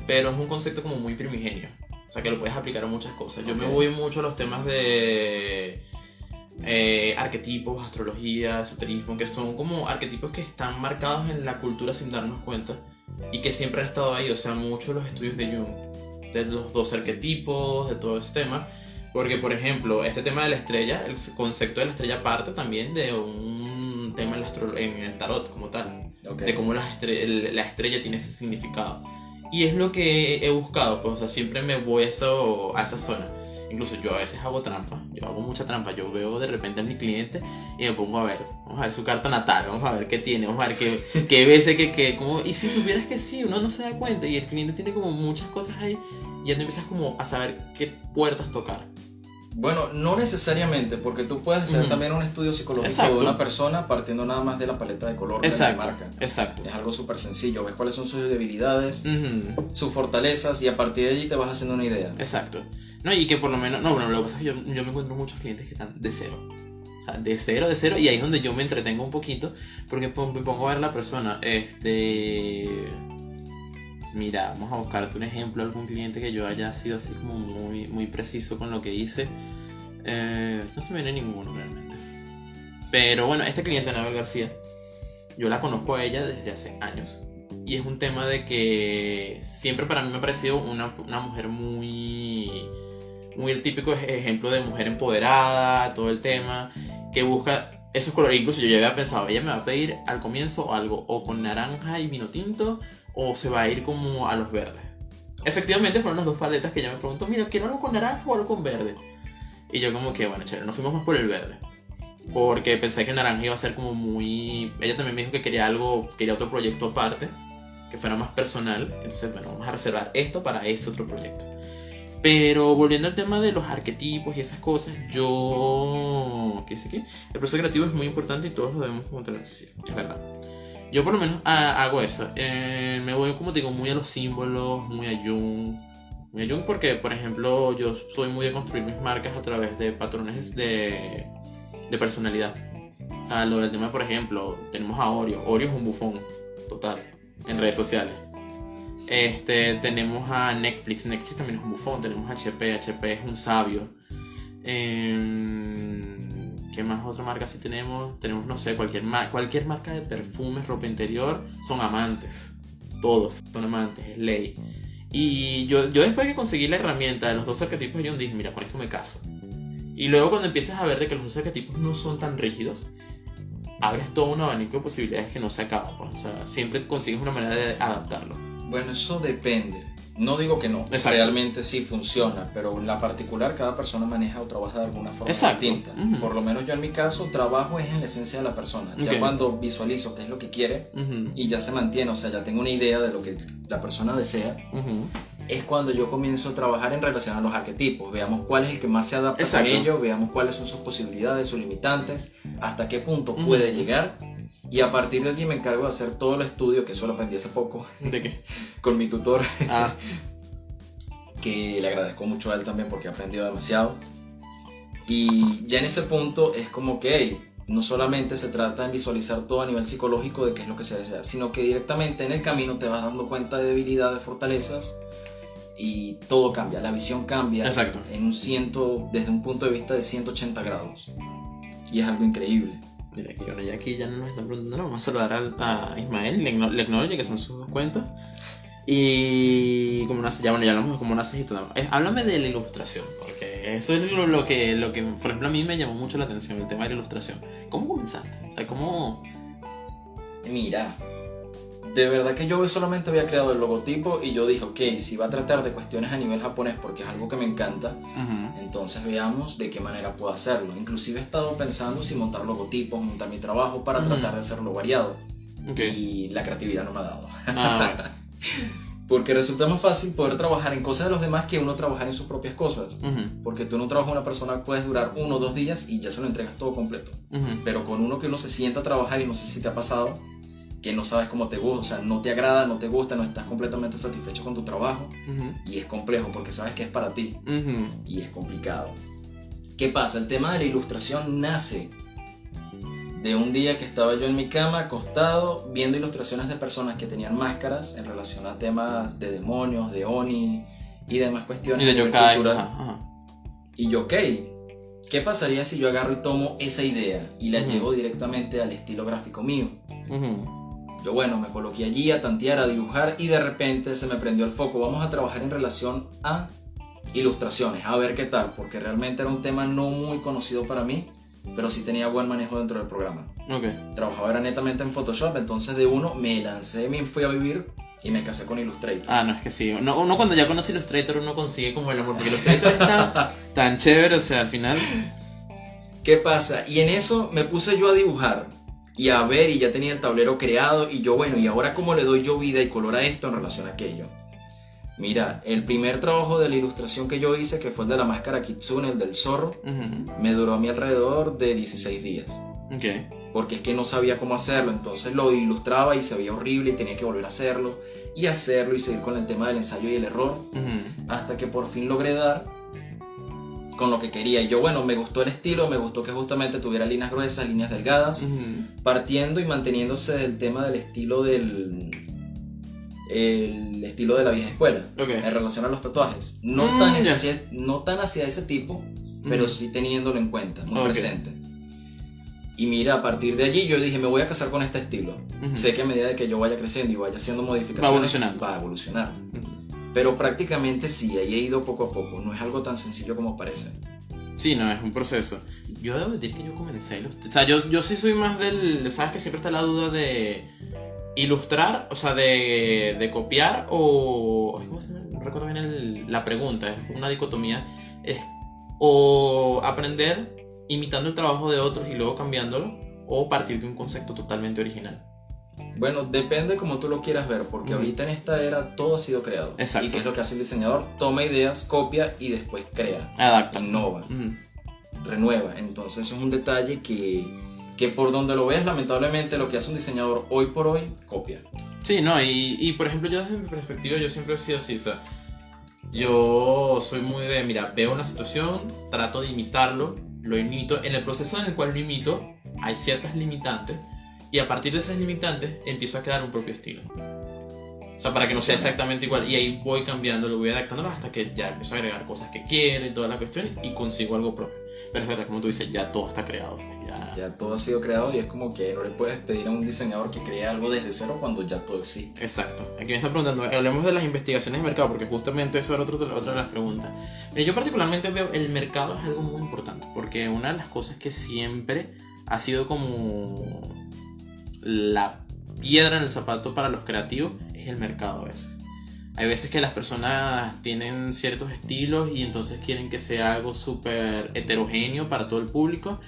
S1: pero es un concepto como muy primigenio. O sea, que lo puedes aplicar a muchas cosas. Yo me
S2: Ok.
S1: voy mucho a los temas de eh, arquetipos, astrología, esoterismo, que son como arquetipos que están marcados en la cultura sin darnos cuenta y que siempre han estado ahí. O sea, muchos los estudios de Jung, de los dos arquetipos, de todo ese tema. Porque, por ejemplo, este tema de la estrella, el concepto de la estrella parte también de un tema en, astro- en el tarot como tal
S2: Ok.
S1: de cómo la estre- el- la estrella tiene ese significado. Y es lo que he buscado, pues, o sea, siempre me voy a, eso, a esa zona. Incluso yo a veces hago trampa, yo hago mucha trampa, yo veo de repente a mi cliente y me pongo a ver, vamos a ver su carta natal, vamos a ver qué tiene, vamos a ver qué, *laughs* qué veces, qué, qué, como, y si supieras que sí, uno no se da cuenta y el cliente tiene como muchas cosas ahí y ya tú empiezas como a saber qué puertas tocar.
S2: Bueno, no necesariamente, porque tú puedes hacer también un estudio psicológico
S1: Exacto.
S2: de una persona partiendo nada más de la paleta de color de la
S1: Exacto,
S2: marca.
S1: exacto.
S2: Es algo súper sencillo. Ves cuáles son sus debilidades, sus fortalezas y a partir de allí te vas haciendo una idea.
S1: Exacto. No, y que por lo menos, no, bueno, lo que pasa es que yo, yo me encuentro muchos clientes que están de cero. O sea, de cero, de cero, y ahí es donde yo me entretengo un poquito, porque me pongo a ver la persona, este... Mira, vamos a buscarte un ejemplo, algún cliente que yo haya sido así como muy, muy preciso con lo que hice. Eh, no se viene ninguno realmente. Pero bueno, este cliente, Anabel García, yo la conozco a ella desde hace años. Y es un tema de que siempre para mí me ha parecido una, una mujer muy, muy el típico ej- ejemplo de mujer empoderada, todo el tema, que busca esos colores. Incluso yo ya había pensado, ella me va a pedir al comienzo algo o con naranja y vino tinto, o se va a ir como a los verdes. Efectivamente fueron las dos paletas que ella me preguntó, mira, ¿quiero algo con naranja o algo con verde? Y yo como que, bueno, chévere, nos fuimos más por el verde. Porque pensé que el naranja iba a ser como muy... Ella también me dijo que quería algo, quería otro proyecto aparte, que fuera más personal. Entonces, bueno, vamos a reservar esto para ese otro proyecto. Pero volviendo al tema de los arquetipos y esas cosas, yo... ¿Qué sé qué? El proceso creativo es muy importante y todos lo debemos tener. Sí, es verdad. Yo por lo menos ha- hago eso. Eh, me voy, como te digo, muy a los símbolos, muy a Jung. Muy a Jung porque, por ejemplo, yo soy muy de construir mis marcas a través de patrones de, de personalidad. O sea, lo del tema, por ejemplo, tenemos a Oreo. Oreo es un bufón, total, en redes sociales. Este, tenemos a Netflix. Netflix también es un bufón. Tenemos a HP. HP es un sabio. Em, ¿Qué más otra marca si tenemos? Tenemos, no sé, cualquier, mar- cualquier marca de perfumes, ropa interior, son amantes. Todos son amantes, es ley. Y yo, yo después que conseguí la herramienta de los dos arquetipos, yo dije, mira, con esto me caso. Y luego cuando empiezas a ver de que los dos arquetipos no son tan rígidos, abres todo un abanico de posibilidades que no se acaba. pues. O sea, siempre consigues una manera de adaptarlo.
S2: Bueno, eso depende. No digo que no,
S1: Exacto.
S2: realmente sí funciona, pero en la particular cada persona maneja o trabaja de alguna forma
S1: Exacto.
S2: distinta. Por lo menos yo en mi caso trabajo es en la esencia de la persona. Ya cuando visualizo qué es lo que quiere y ya se mantiene, o sea, ya tengo una idea de lo que la persona desea, es cuando yo comienzo a trabajar en relación a los arquetipos. Veamos cuál es el que más se adapta
S1: Exacto.
S2: con ello, veamos cuáles son sus posibilidades, sus limitantes, hasta qué punto puede llegar Y a partir de allí me encargo de hacer todo el estudio, que eso lo aprendí hace poco,
S1: ¿De qué? *laughs*
S2: con mi tutor,
S1: Ah, *laughs*
S2: que le agradezco mucho a él también porque ha aprendido demasiado. Y ya en ese punto es como que, hey, no solamente se trata de visualizar todo a nivel psicológico de qué es lo que se desea, sino que directamente en el camino te vas dando cuenta de debilidades, fortalezas y todo cambia, la visión cambia
S1: Exacto.
S2: en un ciento, desde un punto de vista de 180 grados. Y es algo increíble.
S1: Mira, aquí, bueno, ya aquí ya no nos están preguntando, no, vamos a saludar al- a, Ismael, Lecnology, que son sus dos cuentas. Y como una, ya bueno, ya hablamos de como una cejita. Eh, háblame de la ilustración, porque eso es lo, lo que, lo que, por ejemplo, a mí me llamó mucho la atención, el tema de la ilustración. ¿Cómo comenzaste? O sea, ¿cómo...?
S2: Mira, de verdad que yo solamente había creado el logotipo y yo dije, ok, si va a tratar de cuestiones a nivel japonés porque es algo que me encanta, entonces veamos de qué manera puedo hacerlo. Inclusive he estado pensando si montar logotipos, montar mi trabajo para
S1: Ujú.
S2: tratar de hacerlo variado.
S1: Ok.
S2: Y la creatividad no me ha dado.
S1: Ah, bueno. *laughs*
S2: Porque resulta más fácil poder trabajar en cosas de los demás que uno trabajar en sus propias cosas. Porque tú trabajo de una persona puedes durar uno o dos días y ya se lo entregas todo completo. Pero con uno que uno se sienta a trabajar y no sé si te ha pasado, que no sabes cómo te gusta, o sea, no te agrada, no te gusta, no estás completamente satisfecho con tu trabajo y es complejo porque sabes que es para ti y es complicado. ¿Qué pasa? El tema de la ilustración nace de un día que estaba yo en mi cama acostado viendo ilustraciones de personas que tenían máscaras en relación a temas de demonios, de oni y demás cuestiones
S1: Y de
S2: a nivel
S1: yokai.
S2: cultural.
S1: ajá, ajá.
S2: Y yo, ok, ¿qué pasaría si yo agarro y tomo esa idea y la llevo directamente al estilo gráfico mío? Yo, bueno, me coloqué allí a tantear, a dibujar y de repente se me prendió el foco. Vamos a trabajar en relación a ilustraciones, a ver qué tal, porque realmente era un tema no muy conocido para mí, pero sí tenía buen manejo dentro del programa.
S1: Ok.
S2: Trabajaba era netamente en Photoshop, entonces de uno me lancé, me fui a vivir y me casé con Illustrator.
S1: Ah, no, es que sí. No, uno cuando ya conoce Illustrator, uno consigue como el amor. Porque Illustrator está tan chévere, o sea, al final.
S2: ¿Qué pasa? Y en eso me puse yo a dibujar y a ver y ya tenía el tablero creado y yo, bueno, ¿y ahora cómo le doy yo vida y color a esto en relación a aquello? Mira, el primer trabajo de la ilustración que yo hice, que fue el de la máscara Kitsune, el del zorro, me duró a mí alrededor de 16 días.
S1: Ok.
S2: Porque es que no sabía cómo hacerlo, entonces lo ilustraba y se veía horrible y tenía que volver a hacerlo y hacerlo y seguir con el tema del ensayo y el error hasta que por fin logré dar con lo que quería. Y yo, bueno, me gustó el estilo, me gustó que justamente tuviera líneas gruesas, líneas delgadas, partiendo y manteniéndose del tema del estilo del el estilo de la vieja escuela
S1: Ok.
S2: en relación a los tatuajes. No,
S1: Mm,
S2: tan, hacia, no tan hacia ese tipo, pero sí teniéndolo en cuenta, muy presente. Y mira, a partir de allí yo dije, me voy a casar con este estilo. Sé que a medida de que yo vaya creciendo y vaya haciendo modificaciones,
S1: Va.
S2: Va a evolucionar.
S1: Ujú.
S2: Pero prácticamente sí, ahí he ido poco a poco. No es algo tan sencillo como parece.
S1: Sí, no, es un proceso. Yo debo decir que yo comencé. O sea, yo, yo sí soy más del. ¿Sabes que siempre está la duda de ilustrar? O sea, de, de copiar o. ¿Cómo se? No recuerdo bien el- la pregunta, es una dicotomía. Es o aprender imitando el trabajo de otros y luego cambiándolo, o partir de un concepto totalmente original.
S2: Bueno, depende como tú lo quieras ver, porque
S1: Ujú.
S2: ahorita en esta era todo ha sido creado.
S1: Exacto.
S2: ¿Y qué es lo que hace el diseñador? Toma ideas, copia y después crea,
S1: Adapta.
S2: innova,
S1: Ujú.
S2: renueva. Entonces es un detalle que, que por donde lo veas, lamentablemente lo que hace un diseñador hoy por hoy, copia.
S1: Sí, no, y, y por ejemplo, yo desde mi perspectiva, yo siempre he sido así, o sea, yo soy muy de, mira, veo una situación, trato de imitarlo, lo imito, en el proceso en el cual lo imito, hay ciertas limitantes, y a partir de esas limitantes empiezo a crear un propio estilo. O sea, para que no sea exactamente igual, y ahí voy cambiando, lo voy adaptándolo hasta que ya empiezo a agregar cosas que quiero y toda la cuestión, y consigo algo propio. Pero es verdad, como tú dices, ya todo está creado, pues, ya...
S2: Ya todo ha sido creado y es como que no le puedes pedir a un diseñador que cree algo desde cero cuando ya todo existe.
S1: Exacto. Aquí me está preguntando, hablemos de las investigaciones de mercado, porque justamente eso era otro- otra de las preguntas. Yo particularmente veo el mercado es algo muy importante, porque una de las cosas que siempre ha sido como la piedra en el zapato para los creativos es el mercado a veces. Hay veces que las personas tienen ciertos estilos y entonces quieren que sea algo súper heterogéneo para todo el público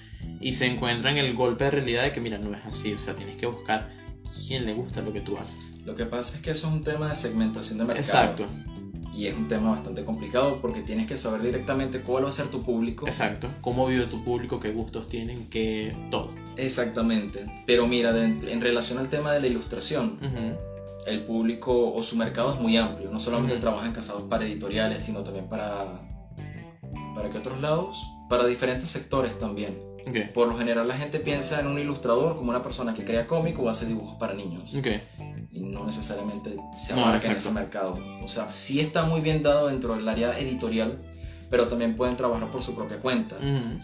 S1: y se encuentran el golpe de realidad de que mira, no es así, o sea, tienes que buscar quién le gusta lo que tú haces.
S2: Lo que pasa es que eso es un tema de segmentación de mercado.
S1: Exacto.
S2: Y es un tema bastante complicado porque tienes que saber directamente cuál va a ser tu público.
S1: Exacto. Cómo vive tu público, qué gustos tienen, qué todo.
S2: Exactamente. Pero mira, de- en relación al tema de la ilustración, el público o su mercado es muy amplio. No solamente
S1: Ujú.
S2: trabajan casados para editoriales, sino también para... ¿Para qué otros lados? Para diferentes sectores también. Por lo general la gente piensa en un ilustrador como una persona que crea cómic o hace dibujos para niños. Y no necesariamente se
S1: No,
S2: abarca en ese mercado. O sea, sí está muy bien dado dentro del área editorial, pero también pueden trabajar por su propia cuenta.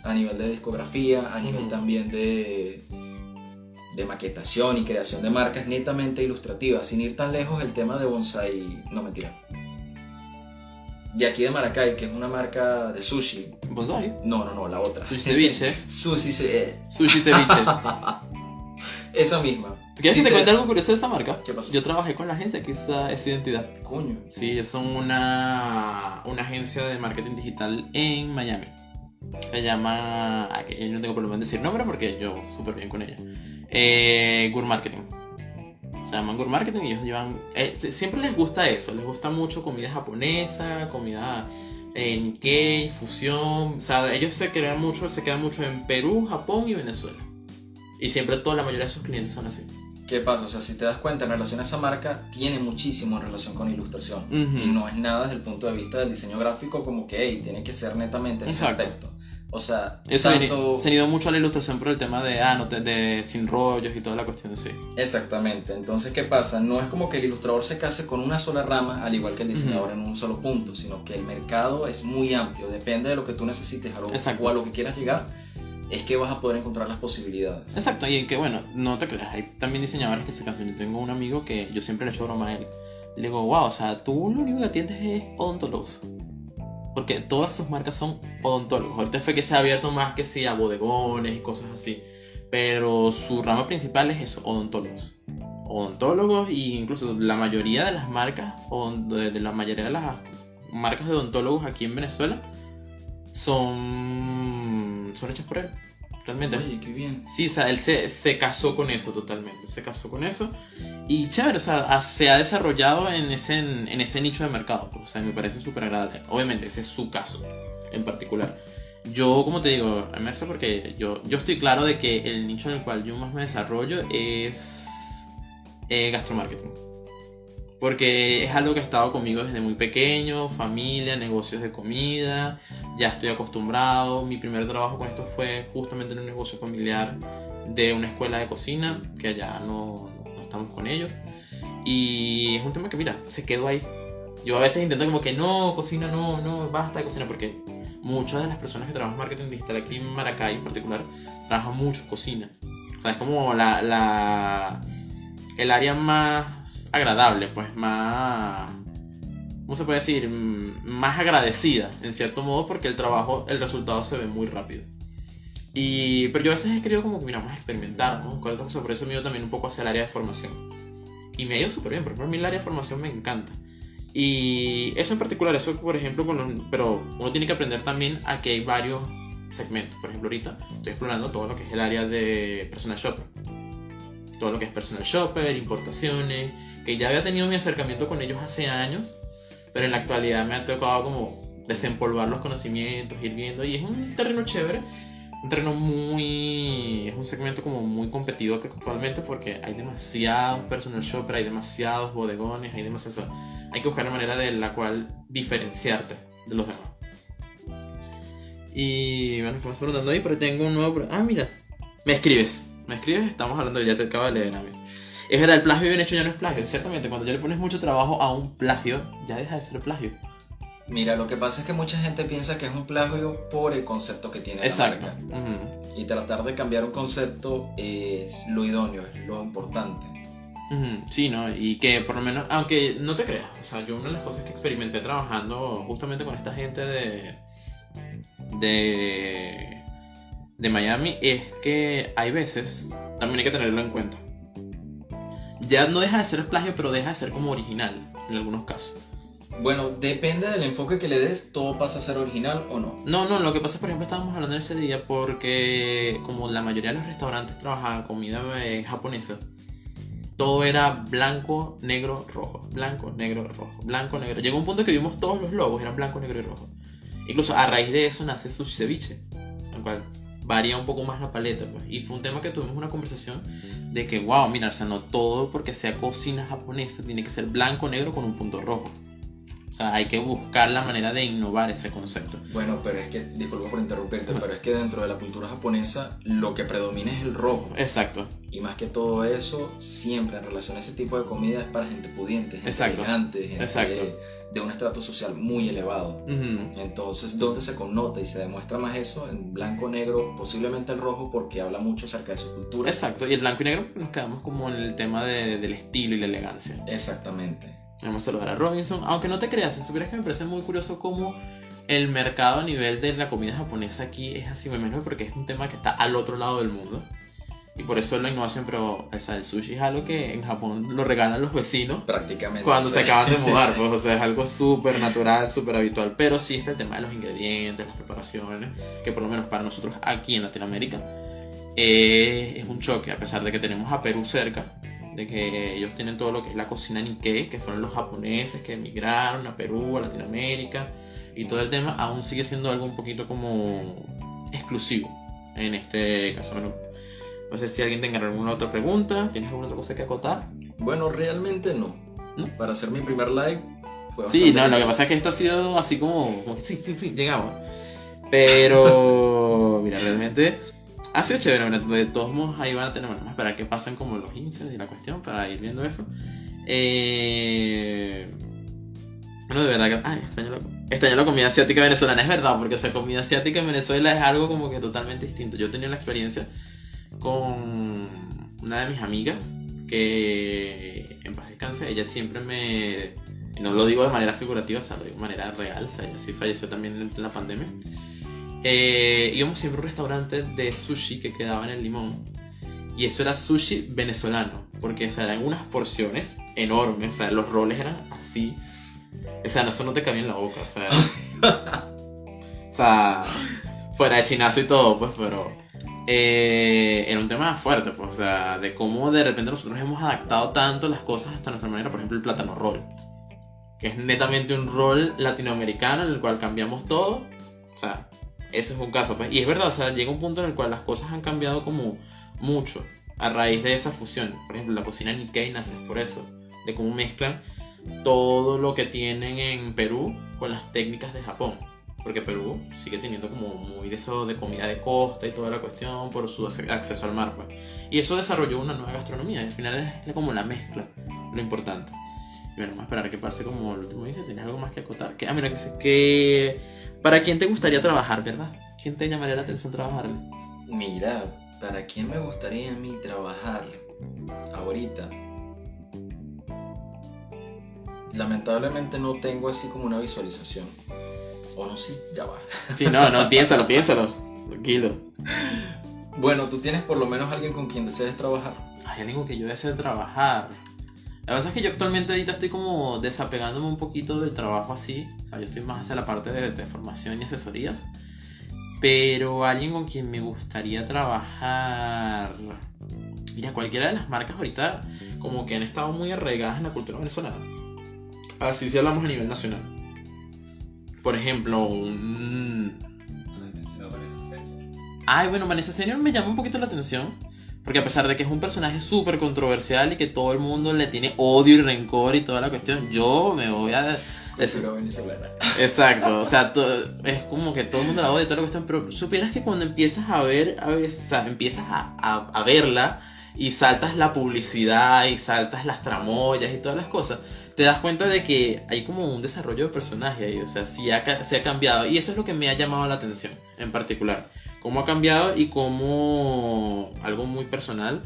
S2: A nivel de discografía, a nivel también de, de maquetación y creación de marcas netamente ilustrativas. Sin ir tan lejos, el tema de bonsai... No, mentira. De aquí de Maracay, que es una marca de sushi.
S1: Bonsai.
S2: No, no, no, la otra.
S1: Sushi ceviche. *laughs*
S2: Sushi ce-
S1: Sushi ceviche. *laughs*
S2: Esa misma.
S1: ¿Quieres que te
S2: te-
S1: cuente algo curioso de esa marca?
S2: ¿Qué pasó?
S1: Yo trabajé con la agencia que usa esa identidad.
S2: Coño.
S1: Sí, ellos son una, una agencia de marketing digital en Miami. Se llama. ah, yo no tengo problema en decir nombre porque yo súper bien con ella. Eh, Gur Marketing. Se llaman Gur Marketing y ellos llevan. eh, siempre les gusta eso. Les gusta mucho comida japonesa, comida eh, Nikkei, fusión. O sea, ellos se quedan mucho, se quedan mucho en Perú, Japón y Venezuela. Y siempre toda la mayoría de sus clientes son así.
S2: ¿Qué pasa? O sea, si te das cuenta en relación a esa marca, tiene muchísimo en relación con ilustración. Y no es nada desde el punto de vista del diseño gráfico como que, hey, tiene que ser netamente en ese aspecto. O sea,
S1: Eso
S2: tanto...
S1: se han ido mucho a la ilustración por el tema de, ah, no te, de sin rollos y toda la cuestión así.
S2: Exactamente. Entonces, ¿qué pasa? No es como que el ilustrador se case con una sola rama, al igual que el diseñador en un solo punto, sino que el mercado es muy amplio. Depende de lo que tú necesites a lo-
S1: Exacto.
S2: o a lo que quieras llegar, es que vas a poder encontrar las posibilidades.
S1: Exacto, y que bueno, no te creas, hay también diseñadores que se cansan. Yo tengo un amigo que yo siempre le echo broma a él. Le digo, wow, o sea, tú lo único que atiendes es odontólogos. Porque todas sus marcas son odontólogos. Ahorita fue que se ha abierto más que sí a bodegones y cosas así. Pero su rama principal es eso, odontólogos. Odontólogos e incluso la mayoría de las marcas, o de, la mayoría de las marcas de odontólogos aquí en Venezuela, son, son hechas por él. Realmente.
S2: Oye, qué bien.
S1: Sí, o sea, él se, se casó con eso totalmente, se casó con eso. Y chévere, o sea, se ha desarrollado en ese, en, ese nicho de mercado, pues, o sea, me parece súper agradable. Obviamente, ese es su caso en particular. Yo, como te digo, Emersa, porque yo, yo estoy claro de que el nicho en el cual yo más me desarrollo es eh, gastromarketing. Porque es algo que ha estado conmigo desde muy pequeño, familia, negocios de comida, ya estoy acostumbrado. Mi primer trabajo con esto fue justamente en un negocio familiar de una escuela de cocina, que allá no, no estamos con ellos. Y es un tema que, mira, se quedó ahí. Yo a veces intento como que no, cocina, no, no, basta de cocina, porque muchas de las personas que trabajan marketing digital aquí en Maracay en particular, trabajan mucho cocina. O sea, es como la, la, el área más agradable, pues más... ¿Cómo se puede decir? Mm, Más agradecida, en cierto modo, porque el trabajo, el resultado se ve muy rápido. Y, pero yo a veces querido como que, mira, vamos a experimentar, ¿no? Con otra cosa, por eso me también un poco hacia el área de formación. Y me ha ido súper bien, por ejemplo, a mí el área de formación me encanta. Y eso en particular, eso por ejemplo, con los- pero uno tiene que aprender también a que hay varios segmentos. Por ejemplo, ahorita estoy explorando todo lo que es el área de personal shopper. Todo lo que es personal shopper, importaciones, que ya había tenido mi acercamiento con ellos hace años, pero en la actualidad me ha tocado como desempolvar los conocimientos, ir viendo, y es un terreno chévere, un terreno muy... es un segmento como muy competido actualmente porque hay demasiados personal shopper, hay demasiados bodegones, hay demasiados... Hay que buscar una manera de la cual diferenciarte de los demás. Y bueno, ¿qué me estás preguntando ahí? Pero tengo un nuevo... Ah, mira. Me escribes. Me escribes, estamos hablando, ya te acabo de leer, Amis. Es verdad, el plagio bien hecho ya no es plagio. Ciertamente, cuando ya le pones mucho trabajo a un plagio, ya deja de ser plagio.
S2: Mira, lo que pasa es que mucha gente piensa que es un plagio por el concepto que tiene
S1: Exacto.
S2: la marca. Y tratar de cambiar un concepto es lo idóneo, es lo importante.
S1: Sí, ¿no? Y que por lo menos, aunque no te creas, o sea, yo una de las cosas que experimenté trabajando justamente con esta gente de. de. De Miami es que hay veces, también hay que tenerlo en cuenta. Ya no deja de ser plagio, pero deja de ser como original en algunos casos.
S2: Bueno, depende del enfoque que le des, todo pasa a ser original o no.
S1: No, no, lo que pasa es, por ejemplo, estábamos hablando ese día porque como la mayoría de los restaurantes trabajaban comida eh, japonesa, todo era blanco, negro, rojo. Blanco, negro, rojo. Blanco, negro. Llegó un punto que vimos todos los logos, eran blanco, negro y rojo. Incluso a raíz de eso nace Sushi Ceviche, el cual varía un poco más la paleta. Pues. Y fue un tema que tuvimos una conversación de que, wow, mira, o sea, no todo porque sea cocina japonesa tiene que ser blanco, negro con un punto rojo. O sea, hay que buscar la manera de innovar ese concepto.
S2: Bueno, pero es que, disculpa por interrumpirte, pero es que dentro de la cultura japonesa lo que predomina es el rojo.
S1: Exacto.
S2: Y más que todo eso, siempre en relación a ese tipo de comida es para gente pudiente, gente
S1: Exacto.
S2: elegante, gente
S1: Exacto.
S2: De, de un estrato social muy elevado. Entonces, ¿dónde se connota y se demuestra más eso? En blanco, negro, posiblemente el rojo, porque habla mucho acerca de su cultura.
S1: Exacto. Y el blanco y negro nos quedamos como en el tema de- del estilo y la elegancia.
S2: Exactamente.
S1: Vamos a saludar a Robinson. Aunque no te creas, si supieras que me parece muy curioso cómo el mercado a nivel de la comida japonesa aquí es así, me imagino, porque es un tema que está al otro lado del mundo. Y por eso la innovación, pero o sea, el sushi es algo que en Japón lo regalan los vecinos
S2: Prácticamente.
S1: cuando se acaban de mudar, pues, o sea, es algo súper natural, súper habitual. Pero sí está el tema de los ingredientes, las preparaciones, que por lo menos para nosotros aquí en Latinoamérica eh, es un choque, a pesar de que tenemos a Perú cerca, de que ellos tienen todo lo que es la cocina Nikkei, que fueron los japoneses que emigraron a Perú, a Latinoamérica, y todo el tema aún sigue siendo algo un poquito como exclusivo en este caso. Bueno, no sé si alguien tenga alguna otra pregunta, ¿tienes alguna otra cosa que acotar?
S2: Bueno, realmente no.
S1: ¿No?
S2: Para hacer mi primer live fue
S1: Sí, no, lo que pasa es que esto ha sido así como, como que sí, sí, sí, llegamos. Pero, *laughs* mira, realmente ha sido chévere. bueno, de todos modos, ahí van a tener, bueno, vamos a esperar que pasen como los índices y la cuestión para ir viendo eso. Eh... Bueno, de verdad que. Ay, extraño la, extraño la comida asiática venezolana, es verdad, porque esa comida asiática en Venezuela es algo como que totalmente distinto. Yo tenía una experiencia con una de mis amigas que, en paz descanse, ella siempre me. no lo digo de manera figurativa, o sea, lo digo de manera real, o sea, ella sí falleció también en la pandemia. Eh, íbamos siempre a un restaurante de sushi que quedaba en el limón. Y eso era sushi venezolano. Porque o sea, eran unas porciones enormes. O sea, los roles eran así. O sea, no, eso no te cabía en la boca. O sea, *laughs* o sea fuera de chinazo y todo, pues, pero. Eh, era un tema fuerte, pues, o sea, de cómo de repente nosotros hemos adaptado tanto las cosas hasta nuestra manera, por ejemplo, el plátano roll, que es netamente un rol latinoamericano en el cual cambiamos todo, o sea, ese es un caso, pues. Y es verdad, o sea, llega un punto en el cual las cosas han cambiado como mucho a raíz de esa fusión. Por ejemplo, la cocina Nikkei nace por eso, de cómo mezclan todo lo que tienen en Perú con las técnicas de Japón. Porque Perú sigue teniendo como muy de eso de comida de costa y toda la cuestión por su ac- acceso al mar. Pues. Y eso desarrolló una nueva gastronomía. Y al final es como la mezcla, lo importante. Y bueno, vamos a esperar a que pase como el último dice. ¿Tienes algo más que acotar? Que, ah, mira, que dice que... ¿Para quién te gustaría trabajar, verdad? ¿Quién te llamaría la atención trabajar?
S2: Mira, ¿para quién me gustaría a mí trabajar ahorita? Lamentablemente no tengo así como una visualización. O no, sí, ya va.
S1: Sí, no, no, piénsalo, piénsalo. Tranquilo.
S2: Bueno, tú tienes por lo menos alguien con quien desees trabajar.
S1: Hay algo que yo deseo trabajar. La verdad es que yo actualmente ahorita estoy como desapegándome un poquito del trabajo así. O sea, yo estoy más hacia la parte de, de formación y asesorías. Pero alguien con quien me gustaría trabajar. Mira, cualquiera de las marcas ahorita como que han estado muy arraigadas en la cultura venezolana. Así si hablamos a nivel nacional. Por ejemplo, un... Ay, bueno, Vanessa Senior me llama un poquito la atención. Porque a pesar de que es un personaje súper controversial y que todo el mundo le tiene odio y rencor y toda la cuestión, yo me voy a... es-
S2: venezolana.
S1: Exacto, o sea, to- es como que todo el mundo la odia y toda la cuestión, pero supieras que cuando empiezas a ver, a veces, o sea, empiezas a, a- a verla y saltas la publicidad y saltas las tramoyas y todas las cosas, te das cuenta de que hay como un desarrollo de personaje ahí, o sea, ha se ha cambiado y eso es lo que me ha llamado la atención en particular, cómo ha cambiado y cómo algo muy personal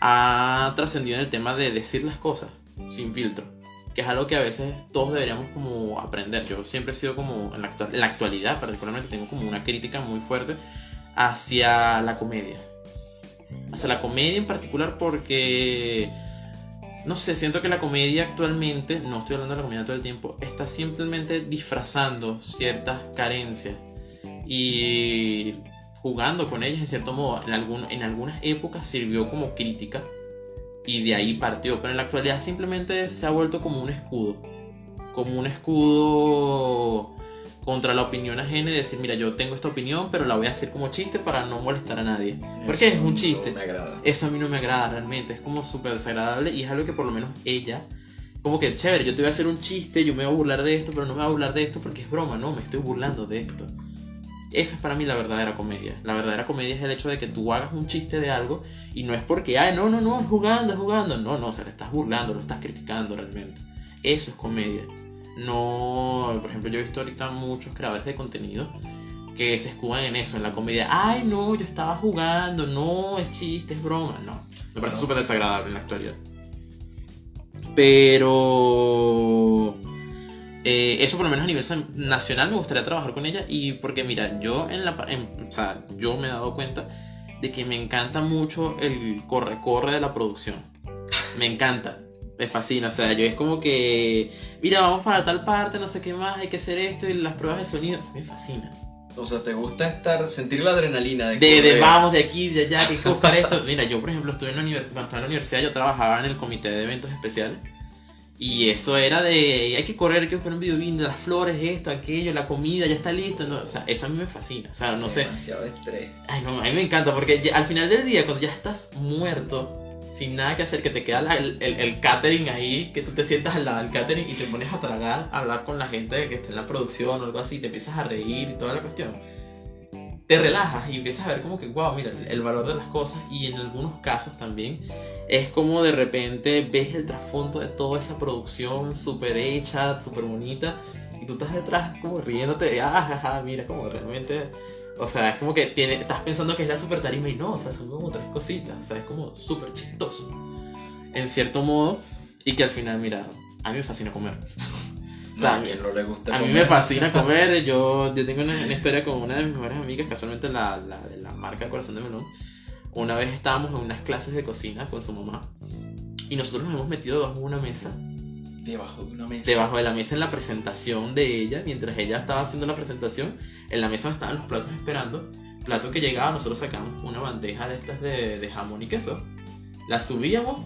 S1: ha trascendido en el tema de decir las cosas sin filtro que es algo que a veces todos deberíamos como aprender. Yo siempre he sido como, en la actualidad particularmente, tengo como una crítica muy fuerte hacia la comedia. Hacia la comedia en particular porque, no sé, siento que la comedia actualmente, no estoy hablando de la comedia todo el tiempo, está simplemente disfrazando ciertas carencias y jugando con ellas en cierto modo. En, algún, en algunas épocas sirvió como crítica y de ahí partió. Pero en la actualidad simplemente se ha vuelto como un escudo. Como un escudo contra la opinión ajena y decir, mira, yo tengo esta opinión, pero la voy a hacer como chiste para no molestar a nadie. Porque
S2: Eso
S1: es un chiste.
S2: No me agrada.
S1: Eso a mí no me agrada realmente, es como súper desagradable y es algo que por lo menos ella, como que chévere, yo te voy a hacer un chiste, yo me voy a burlar de esto, pero no me voy a burlar de esto porque es broma, no, me estoy burlando de esto. Esa es para mí la verdadera comedia. La verdadera comedia es el hecho de que tú hagas un chiste de algo y no es porque, ay, no, no, no, es jugando, es jugando. No, no, o sea, te estás burlando, lo estás criticando realmente. Eso es comedia. No, por ejemplo, yo he visto ahorita muchos creadores de contenido que se escudan en eso, en la comedia. Ay, no, yo estaba jugando, no, es chiste, es broma. No, me parece
S2: No.
S1: súper desagradable en la actualidad. Pero eh, eso por lo menos a nivel nacional me gustaría trabajar con ella y porque mira, yo en la, en- o sea, yo me he dado cuenta de que me encanta mucho el corre-corre de la producción. Me encanta. Me fascina, o sea, yo es como que, mira, vamos para tal parte, no sé qué más, hay que hacer esto y las pruebas de sonido, me fascina.
S2: O sea, ¿te gusta estar, sentir la adrenalina de,
S1: De, de vamos de aquí, de allá, que hay que buscar esto. *laughs* Mira, yo por ejemplo estuve en la cuando estaba en la universidad, yo trabajaba en el comité de eventos especiales. Y eso era de, hay que correr, hay que buscar un video de las flores, esto, aquello, la comida, ya está listo. ¿no? O sea, eso a mí me fascina. O sea, no sé.
S2: Demasiado estrés.
S1: Ay, no, a mí me encanta porque ya- al final del día, cuando ya estás muerto, sin nada que hacer, que te queda el, el- catering ahí, que tú te sientas al lado del catering y te pones a tragar, a hablar con la gente que está en la producción o algo así, te empiezas a reír y toda la cuestión. Te relajas y empiezas a ver como que, wow, mira, el, el valor de las cosas y en algunos casos también es como de repente ves el trasfondo de toda esa producción súper hecha, súper bonita y tú estás detrás como riéndote de, ah, jaja, mira, como realmente o sea, es como que tiene, estás pensando que es la super tarima y no, o sea, son como tres cositas, o sea, es como súper chistoso, en cierto modo, y que al final, mira, a mí me fascina comer. *laughs* O sea,
S2: a quien no le gusta
S1: a mí me fascina comer, *laughs* yo, yo tengo una, una historia con una de mis mejores amigas, casualmente la, la de la marca Corazón de Melón. Una vez estábamos en unas clases de cocina con su mamá y nosotros nos hemos metido debajo de una mesa
S2: Debajo de una mesa.
S1: debajo de la mesa en la presentación de ella, mientras ella estaba haciendo la presentación, en la mesa estaban los platos esperando. Plato que llegaba, nosotros sacamos una bandeja de estas de, de jamón y queso. La subíamos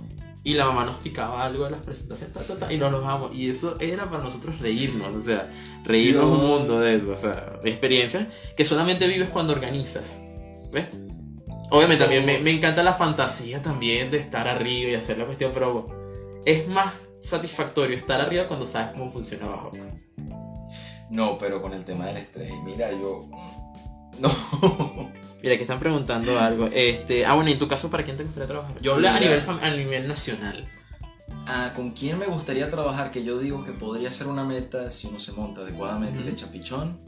S1: y la mamá nos picaba algo de las presentaciones ta, ta, ta, y nos lo bajábamos. Y eso era para nosotros reírnos, o sea, reírnos un
S2: Dios.
S1: mundo de eso, o sea, de experiencias que solamente vives cuando organizas. ¿Ves? Obviamente también me, me encanta la fantasía también de estar arriba y hacer la cuestión, pero es más satisfactorio estar arriba cuando sabes cómo funciona abajo.
S2: No, pero con el tema del estrés. Mira, yo. mm, No. *laughs*
S1: Mira, que están preguntando algo. Este, ah, bueno, ¿y en tu caso para quién te gustaría trabajar? Yo hablé a nivel, a nivel nacional.
S2: Ah, ¿Con quién me gustaría trabajar? Que yo digo que podría ser una meta si uno se monta adecuadamente y le echa pichón.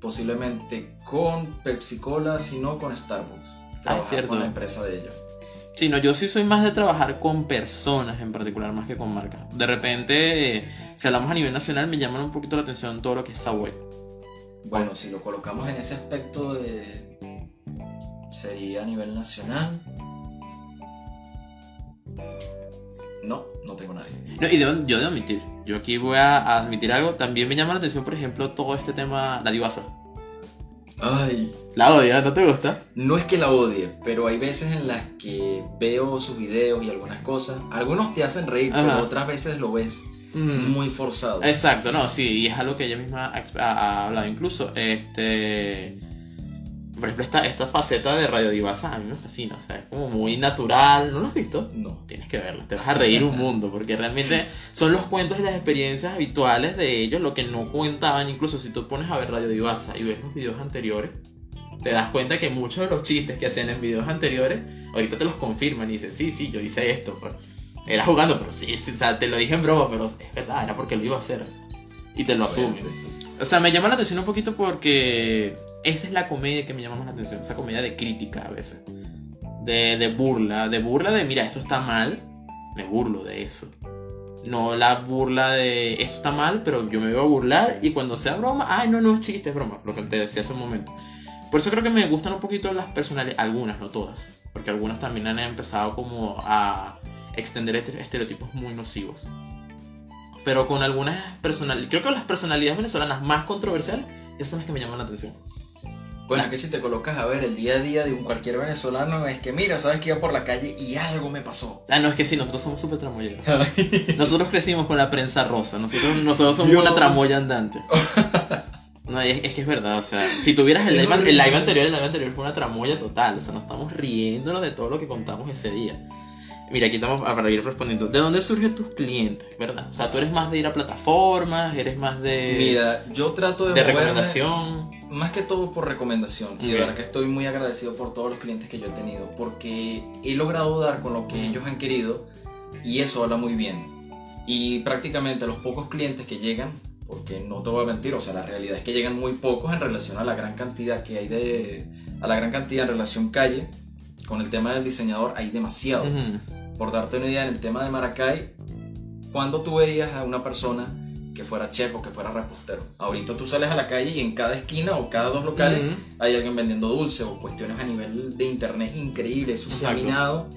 S2: Posiblemente con Pepsi Cola, si no con Starbucks. Trabajar
S1: cierto.
S2: con la empresa de ellos.
S1: Sí, no, yo sí soy más de trabajar con personas en particular, más que con marcas. De repente, si hablamos a nivel nacional, me llaman un poquito la atención todo lo que es Subway.
S2: Bueno, si lo colocamos en ese aspecto de... Sería a nivel nacional. No, no tengo nadie.
S1: No, y debo- yo debo admitir, yo aquí voy a admitir algo. También me llama la atención, por ejemplo, todo este tema, la divasa.
S2: Ay,
S1: La odia, ¿no te gusta?
S2: no es que la odie, pero hay veces en las que veo sus videos y algunas cosas. Algunos te hacen reír,
S1: Ajá.
S2: pero otras veces lo ves
S1: Mm.
S2: muy forzado.
S1: Exacto, no, sí, y es algo que ella misma ha hablado incluso. Este. Por ejemplo, esta, esta faceta de Radio Divasa a mí me fascina, o sea, es como muy natural. ¿No lo has visto?
S2: No.
S1: Tienes que verlo, te vas a reír un mundo, porque realmente son los cuentos y las experiencias habituales de ellos, lo que no contaban. Incluso si tú pones a ver Radio Divasa y ves los videos anteriores, te das cuenta que muchos de los chistes que hacían en videos anteriores, ahorita te los confirman y dicen, sí, sí, yo hice esto. pues, Era jugando, pero sí, sí, o sea, te lo dije en broma, pero es verdad, era porque lo iba a hacer. Y te lo asumen. O sea, me llama la atención un poquito porque esa es la comedia que me llama más la atención, esa comedia de crítica a veces. De, de burla, de burla de, mira, esto está mal, me burlo de eso. No la burla de, esto está mal, pero yo me voy a burlar y cuando sea broma, ay, no, no, es chiste, es broma, lo que te decía hace un momento. Por eso creo que me gustan un poquito las personalidades, algunas, no todas, porque algunas también han empezado como a extender este- estereotipos muy nocivos. Pero con algunas personalidades, creo que las personalidades venezolanas más controversiales, esas son las que me llaman la atención.
S2: Bueno, es que si te colocas a ver el día a día de un cualquier venezolano, es que mira, sabes que iba por la calle y algo me pasó.
S1: Ah, no, es que sí, nosotros somos súper tramoyeros. nosotros crecimos con la prensa rosa, nosotros, nosotros somos
S2: Dios.
S1: una tramoya andante. *laughs* No, es, es que es verdad, o sea, si tuvieras el live, el live anterior, el live anterior fue una tramoya total, o sea, nos estamos riéndonos de todo lo que contamos ese día. Mira, aquí estamos para ir respondiendo. ¿De dónde surgen tus clientes, verdad? O sea, tú eres más de ir a plataformas, eres más de,
S2: Mira, yo trato de,
S1: de recomendación.
S2: más que todo por recomendación. Y de verdad que estoy muy agradecido por todos los clientes que yo he tenido, porque he logrado dar con lo que ellos han querido y eso habla muy bien. Y prácticamente los pocos clientes que llegan, porque no te voy a mentir, o sea, la realidad es que llegan muy pocos en relación a la gran cantidad que hay de, a la gran cantidad en relación calle. Con el tema del diseñador hay demasiados.
S1: Ujú.
S2: Por darte una idea, en el tema de Maracay, cuando tú veías a una persona que fuera chef o que fuera repostero, ahorita tú sales a la calle y en cada esquina o cada dos locales hay alguien vendiendo dulce o cuestiones a nivel de internet increíble, eso se ha minado.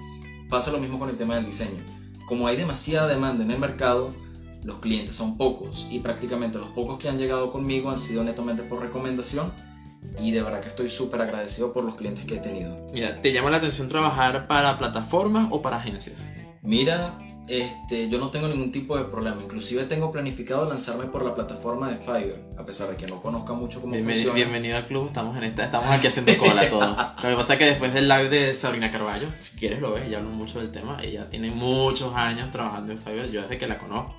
S2: Pasa lo mismo con el tema del diseño. Como hay demasiada demanda en el mercado, los clientes son pocos y prácticamente los pocos que han llegado conmigo han sido netamente por recomendación y de verdad que estoy súper agradecido por los clientes que he tenido.
S1: Mira, ¿te llama la atención trabajar para plataformas o para agencias?
S2: Mira, este, yo no tengo ningún tipo de problema. Inclusive tengo planificado lanzarme por la plataforma de Fiverr, a pesar de que no conozca mucho cómo funciona.
S1: bienvenido al club, estamos en esta, estamos aquí haciendo cola todo. Lo que pasa es que después del live de Sabrina Carballo, si quieres lo ves, ella habla mucho del tema, ella tiene muchos años trabajando en Fiverr, yo desde que la conozco.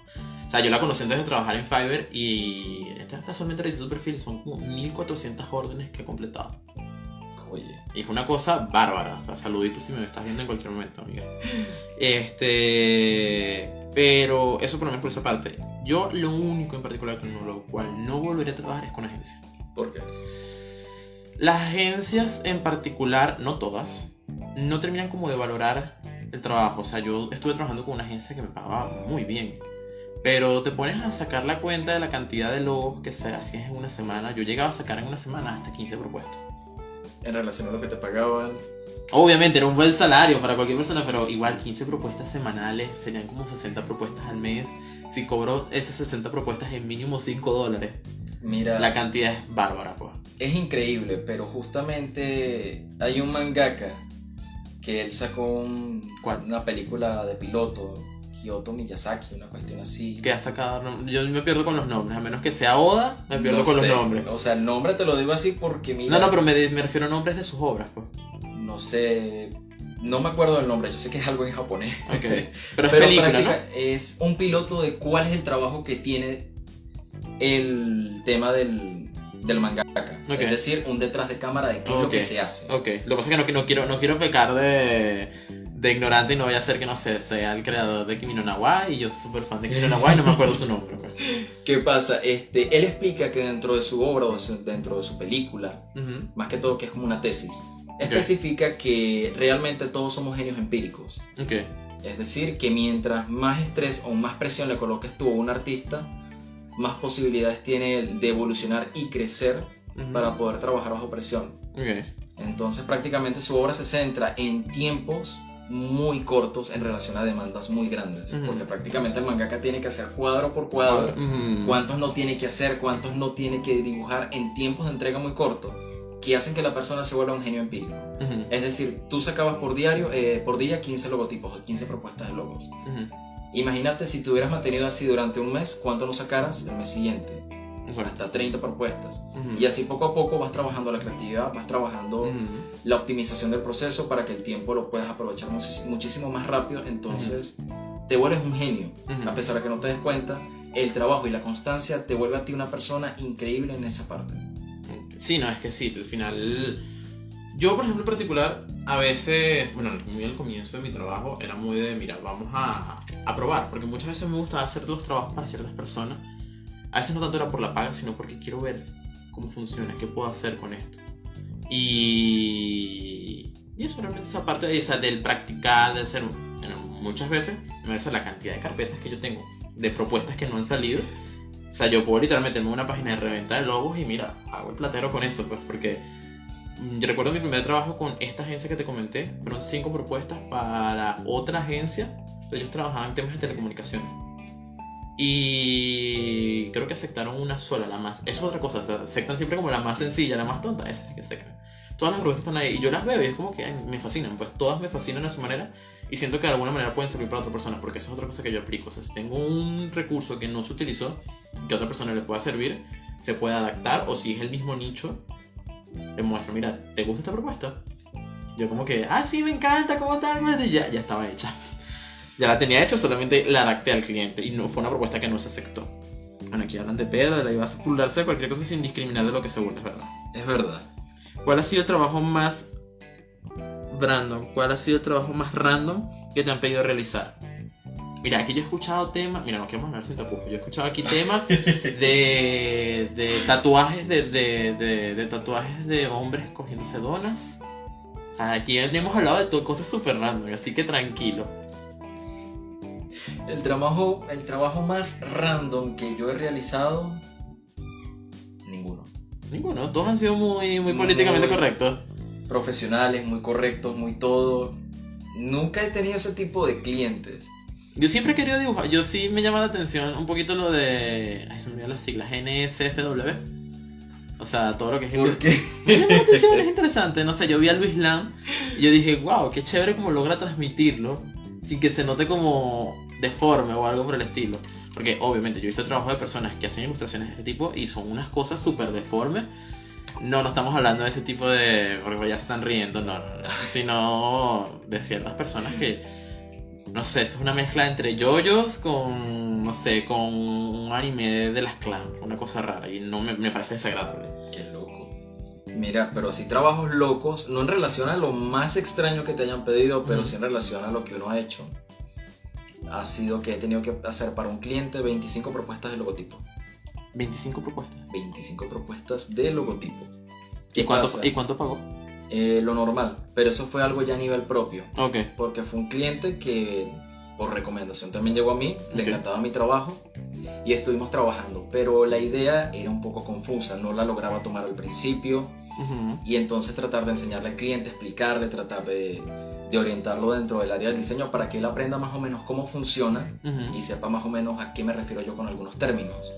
S1: O sea, yo la conocí antes de trabajar en Fiverr y esta casualmente revisé su perfil, son como 1400 órdenes que ha completado.
S2: Oye,
S1: es una cosa bárbara. O sea, saluditos si me estás viendo en cualquier momento, amiga. Este. Pero eso por lo menos por esa parte. Yo lo único en particular con lo cual no volveré a trabajar es con agencias.
S2: ¿por qué?
S1: Las agencias en particular, no todas, no terminan como de valorar el trabajo. O sea, yo estuve trabajando con una agencia que me pagaba muy bien. Pero te pones a sacar la cuenta de la cantidad de logos que se hacían en una semana. Yo llegaba a sacar en una semana hasta 15 propuestas.
S2: En relación a lo que te pagaban.
S1: Obviamente era un buen salario para cualquier persona, pero igual 15 propuestas semanales serían como 60 propuestas al mes. Si cobro esas 60 propuestas en mínimo 5 dólares,
S2: Mira,
S1: la cantidad es bárbara, pues.
S2: es increíble, pero justamente hay un mangaka que él sacó una película de piloto, Kyoto Miyazaki, una cuestión así.
S1: Que ha sacado. Yo me pierdo con los nombres, a menos que sea Oda, me pierdo
S2: No
S1: con
S2: sé,
S1: los nombres.
S2: O sea, el nombre te lo digo así porque mira.
S1: No, no, pero me, me refiero a nombres de sus obras, pues.
S2: No sé. No me acuerdo del nombre, yo sé que es algo en japonés.
S1: Ok. Pero es *laughs*
S2: Pero
S1: película, ¿no?
S2: es un piloto de cuál es el trabajo que tiene el tema del, del mangaka.
S1: Ok.
S2: Es decir, un detrás de cámara de qué es lo que se hace.
S1: Ok, lo que pasa es que no, no quiero, no quiero pecar de, de ignorante y no voy a hacer que, no sé, sea el creador de Kimi no Na wa y yo soy súper fan de Kimi no Na wa y no me acuerdo su nombre. pues. *laughs*
S2: ¿Qué pasa? Este, él explica que dentro de su obra o dentro de su película, más que todo que es como una tesis, especifica que realmente todos somos genios empíricos.
S1: Ok,
S2: Es decir, que mientras más estrés o más presión le coloques tú a un artista, más posibilidades tiene él de evolucionar y crecer para poder trabajar bajo presión.
S1: ok.
S2: Entonces prácticamente su obra se centra en tiempos muy cortos en relación a demandas muy grandes,
S1: Ujú.
S2: porque prácticamente el mangaka tiene que hacer cuadro por cuadro,
S1: Ujú.
S2: cuántos no tiene que hacer, cuántos no tiene que dibujar en tiempos de entrega muy cortos, que hacen que la persona se vuelva un genio empírico.
S1: Ujú,
S2: Es decir, tú sacabas por diario, eh, por día 15 logotipos o 15 propuestas de logos. Imagínate si te hubieras mantenido así durante un mes, ¿cuánto no sacaras el mes siguiente?
S1: Exacto.
S2: Hasta 30 propuestas.
S1: Ujú.
S2: Y así poco a poco vas trabajando la creatividad, vas trabajando
S1: Ujú.
S2: la optimización del proceso para que el tiempo lo puedas aprovechar muchísimo más rápido. Entonces te vuelves un genio. A pesar de que no te des cuenta, el trabajo y la constancia te vuelve a ti una persona increíble en esa parte.
S1: Sí, no, es que sí, al final. Yo, por ejemplo, en particular, a veces, bueno, muy al comienzo de mi trabajo, era muy de, mira, vamos a, a probar, porque muchas veces me gusta hacer los trabajos para ciertas personas. A veces no tanto era por la paga, sino porque quiero ver cómo funciona, qué puedo hacer con esto. Y, y eso realmente esa parte de, esa, del practicar, de hacer, bueno, muchas veces, me parece la cantidad de carpetas que yo tengo, de propuestas que no han salido. O sea, yo puedo literalmente meterme una página de reventa de logos y mira, hago el platero con eso, pues, porque mm, yo recuerdo mi primer trabajo con esta agencia que te comenté, fueron cinco propuestas para otra agencia, ellos trabajaban en temas de telecomunicaciones. Y creo que aceptaron una sola, la más. Eso es otra cosa, o sea, aceptan siempre como la más sencilla, la más tonta, esa es que aceptan. Todas las propuestas están ahí y yo las veo y es como que ay, me fascinan, pues todas me fascinan a su manera y siento que de alguna manera pueden servir para otra persona, porque eso es otra cosa que yo aplico. O sea, si tengo un recurso que no se utilizó, que a otra persona le pueda servir, se puede adaptar o si es el mismo nicho, le muestro, mira, ¿te gusta esta propuesta? Yo como que, ah, sí, me encanta, ¿cómo tal? Ya, ya estaba hecha. Ya la tenía hecha, solamente la adapté al cliente y no fue una propuesta que no se aceptó. Bueno, aquí hablan de pedo, de la ibas a burlarse de cualquier cosa sin discriminar de lo que se burla, es verdad.
S2: Es verdad.
S1: ¿Cuál ha sido el trabajo más random? ¿Cuál ha sido el trabajo más random que te han pedido realizar? Mira, aquí yo he escuchado temas, mira, no queremos hablar sin tapujos, yo he escuchado aquí temas de, de tatuajes de, de, de, de tatuajes de hombres cogiéndose donas. O sea, aquí hemos hablado de todo, cosas súper random, así que tranquilo.
S2: El trabajo, el trabajo más random que yo he realizado, ninguno.
S1: Ninguno, todos han sido muy, muy políticamente
S2: Muy-
S1: correctos.
S2: Profesionales, muy correctos, muy todo. Nunca he tenido ese tipo de clientes.
S1: Yo siempre he querido dibujar, yo sí me llama la atención un poquito lo de... Ay, se me olvidan las siglas, NSFW. O sea, todo lo que es...
S2: ¿Por qué? *laughs*
S1: Me llama la atención, es *laughs* interesante. No sé, yo vi a Luis Lam y yo dije, wow, qué chévere como logra transmitirlo sin que se note como deforme o algo por el estilo. Porque obviamente yo he visto trabajo de personas que hacen ilustraciones de este tipo y son unas cosas súper deformes. No, no estamos hablando de ese tipo de... porque ya se están riendo, no, no, no. *laughs* Sino de ciertas personas que... No sé, eso es una mezcla entre yoyos con, no sé, con un anime de las clans, una cosa rara y no me, me parece desagradable.
S2: Qué loco. Mira, pero así trabajos locos, no en relación a lo más extraño que te hayan pedido, pero
S1: Ujú.
S2: sí en relación a lo que uno ha hecho. Ha sido que he tenido que hacer para un cliente 25 propuestas de logotipo.
S1: 25 propuestas.
S2: 25 propuestas de logotipo.
S1: ¿Y
S2: ¿Qué
S1: cuánto,
S2: pasa?
S1: ¿Y cuánto pagó?
S2: Eh, lo normal, pero eso fue algo ya a nivel propio.
S1: Ok.
S2: Porque fue un cliente que por recomendación también llegó a mí, le
S1: Ok.
S2: encantaba mi trabajo y estuvimos trabajando. Pero la idea era un poco confusa, no la lograba tomar al principio.
S1: Ujú.
S2: y entonces tratar de enseñarle al cliente, explicarle, tratar de, de orientarlo dentro del área del diseño para que él aprenda más o menos cómo funciona
S1: Ujú.
S2: y sepa más o menos a qué me refiero yo con algunos términos.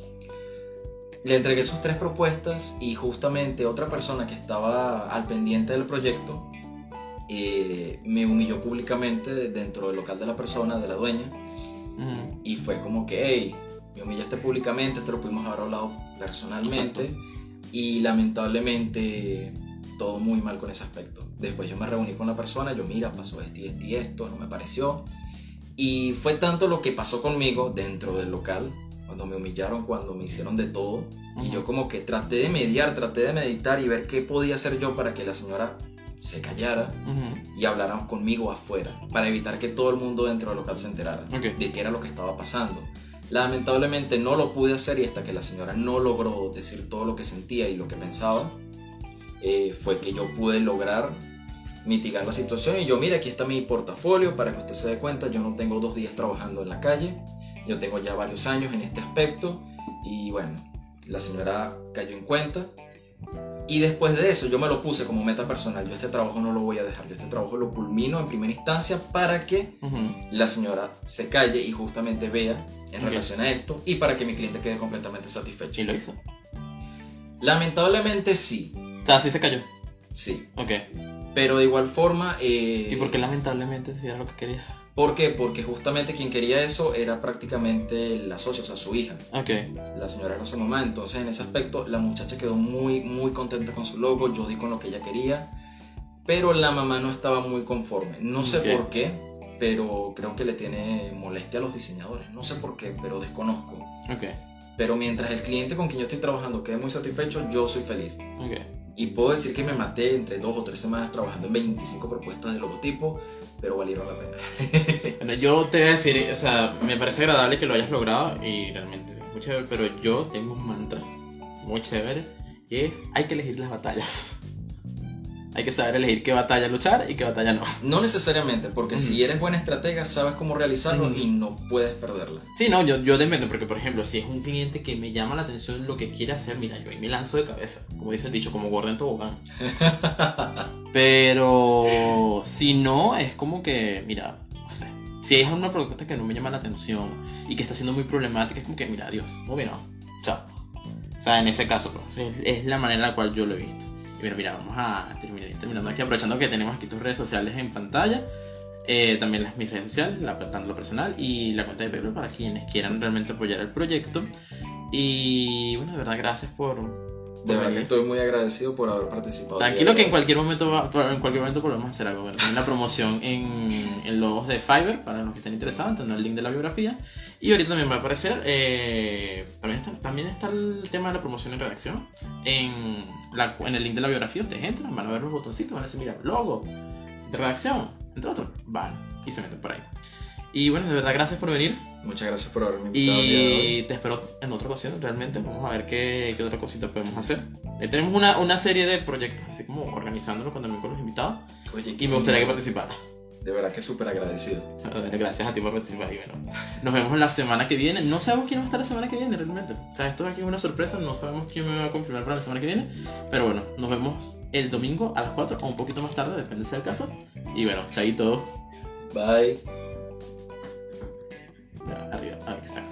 S2: Le entregué sus tres propuestas y justamente otra persona que estaba al pendiente del proyecto eh, me humilló públicamente dentro del local de la persona, de la dueña,
S1: Ujú.
S2: y fue como que, hey, me humillaste públicamente, esto lo pudimos haber hablado personalmente y lamentablemente todo muy mal con ese aspecto. Después yo me reuní con la persona, yo mira, pasó esto y esto y esto, no me pareció. Y fue tanto lo que pasó conmigo dentro del local, cuando me humillaron, cuando me hicieron de todo. Y yo como que traté de mediar, traté de meditar y ver qué podía hacer yo para que la señora se callara y hablaran conmigo afuera, para evitar que todo el mundo dentro del local se enterara de qué era lo que estaba pasando. Lamentablemente no lo pude hacer y hasta que la señora no logró decir todo lo que sentía y lo que pensaba, eh, fue que yo pude lograr mitigar la situación. Y yo, mira, aquí está mi portafolio para que usted se dé cuenta, yo no tengo dos días trabajando en la calle, yo tengo ya varios años en este aspecto. Y bueno, la señora cayó en cuenta. Y después de eso yo me lo puse como meta personal, yo este trabajo no lo voy a dejar, yo este trabajo lo culmino en primera instancia para que la señora se calle y justamente vea en relación a esto y para que mi cliente quede completamente satisfecho.
S1: ¿Y lo hizo?
S2: Lamentablemente sí,
S1: O sea, sí se cayó.
S2: sí,
S1: Ok.
S2: pero de igual forma... eh,
S1: ¿Y por qué lamentablemente si era lo que quería?
S2: ¿Por qué? Porque justamente quien quería eso era prácticamente la socia, o sea, su hija.
S1: Ok.
S2: La señora era su mamá, entonces en ese aspecto la muchacha quedó muy, muy contenta con su logo, yo di con lo que ella quería, pero la mamá no estaba muy conforme. No sé
S1: Ok.
S2: por qué, pero creo que le tiene molestia a los diseñadores. No sé por qué, pero desconozco.
S1: Ok.
S2: Pero mientras el cliente con quien yo estoy trabajando quede muy satisfecho, yo soy feliz.
S1: Ok.
S2: Y puedo decir que me maté entre dos o tres semanas trabajando en 25 propuestas de logotipo, pero valieron la pena. *laughs*
S1: Bueno, yo te voy a decir, o sea, me parece agradable que lo hayas logrado y realmente es muy chévere, pero yo tengo un mantra muy chévere y es, hay que elegir las batallas. Hay que saber elegir qué batalla luchar y qué batalla no.
S2: No necesariamente, porque si eres buena estratega, sabes cómo realizarlo
S1: Ujú.
S2: y no puedes perderla.
S1: Sí, no, yo, yo dependo, porque por ejemplo, si es un cliente que me llama la atención lo que quiere hacer, mira, yo ahí me lanzo de cabeza, como dice el dicho, como gordo en tobogán. *laughs* Pero si no, es como que, mira, no sé, Si es una propuesta que no me llama la atención y que está siendo muy problemática, es como que, mira, Dios, muy bien, no. Chao. O sea, en ese caso, pues, es, es la manera en la cual yo lo he visto. Mira, mira, vamos a terminar terminando aquí, aprovechando que tenemos aquí tus redes sociales en pantalla. Eh, también las, mis redes sociales, la, tanto lo personal y la cuenta de PayPal para quienes quieran realmente apoyar el proyecto. Y bueno, de verdad, gracias por.
S2: De verdad que estoy muy agradecido por haber participado.
S1: Tranquilo que en cualquier momento va- en cualquier momento podemos hacer algo. Bueno, también la promoción en, en logos de Fiverr para los que estén interesados, tendrán el link de la biografía. Y ahorita también va a aparecer, eh, también, está, también está el tema de la promoción en redacción. En, la, en el link de la biografía ustedes entran, van a ver los botoncitos, van a decir, mira, logo de redacción, entre otros, van y se meten por ahí. Y bueno, de verdad, gracias por venir.
S2: Muchas gracias por haberme invitado. día de.
S1: Y te espero en otra ocasión, realmente. Vamos a ver qué, qué otra cosita podemos hacer. Eh, tenemos una, una serie de proyectos, así como organizándolo con, con los invitados.
S2: Oye,
S1: Y me gustaría que participara.
S2: De verdad que súper agradecido.
S1: Gracias a ti por participar. Y bueno, nos vemos la semana que viene. No sabemos quién va a estar la semana que viene, realmente. O sea, esto aquí es una sorpresa. No sabemos quién me va a confirmar para la semana que viene. Pero bueno, nos vemos el domingo a las 4 o un poquito más tarde, depende sea el caso. Y bueno, chaito.
S2: Bye. Alexa.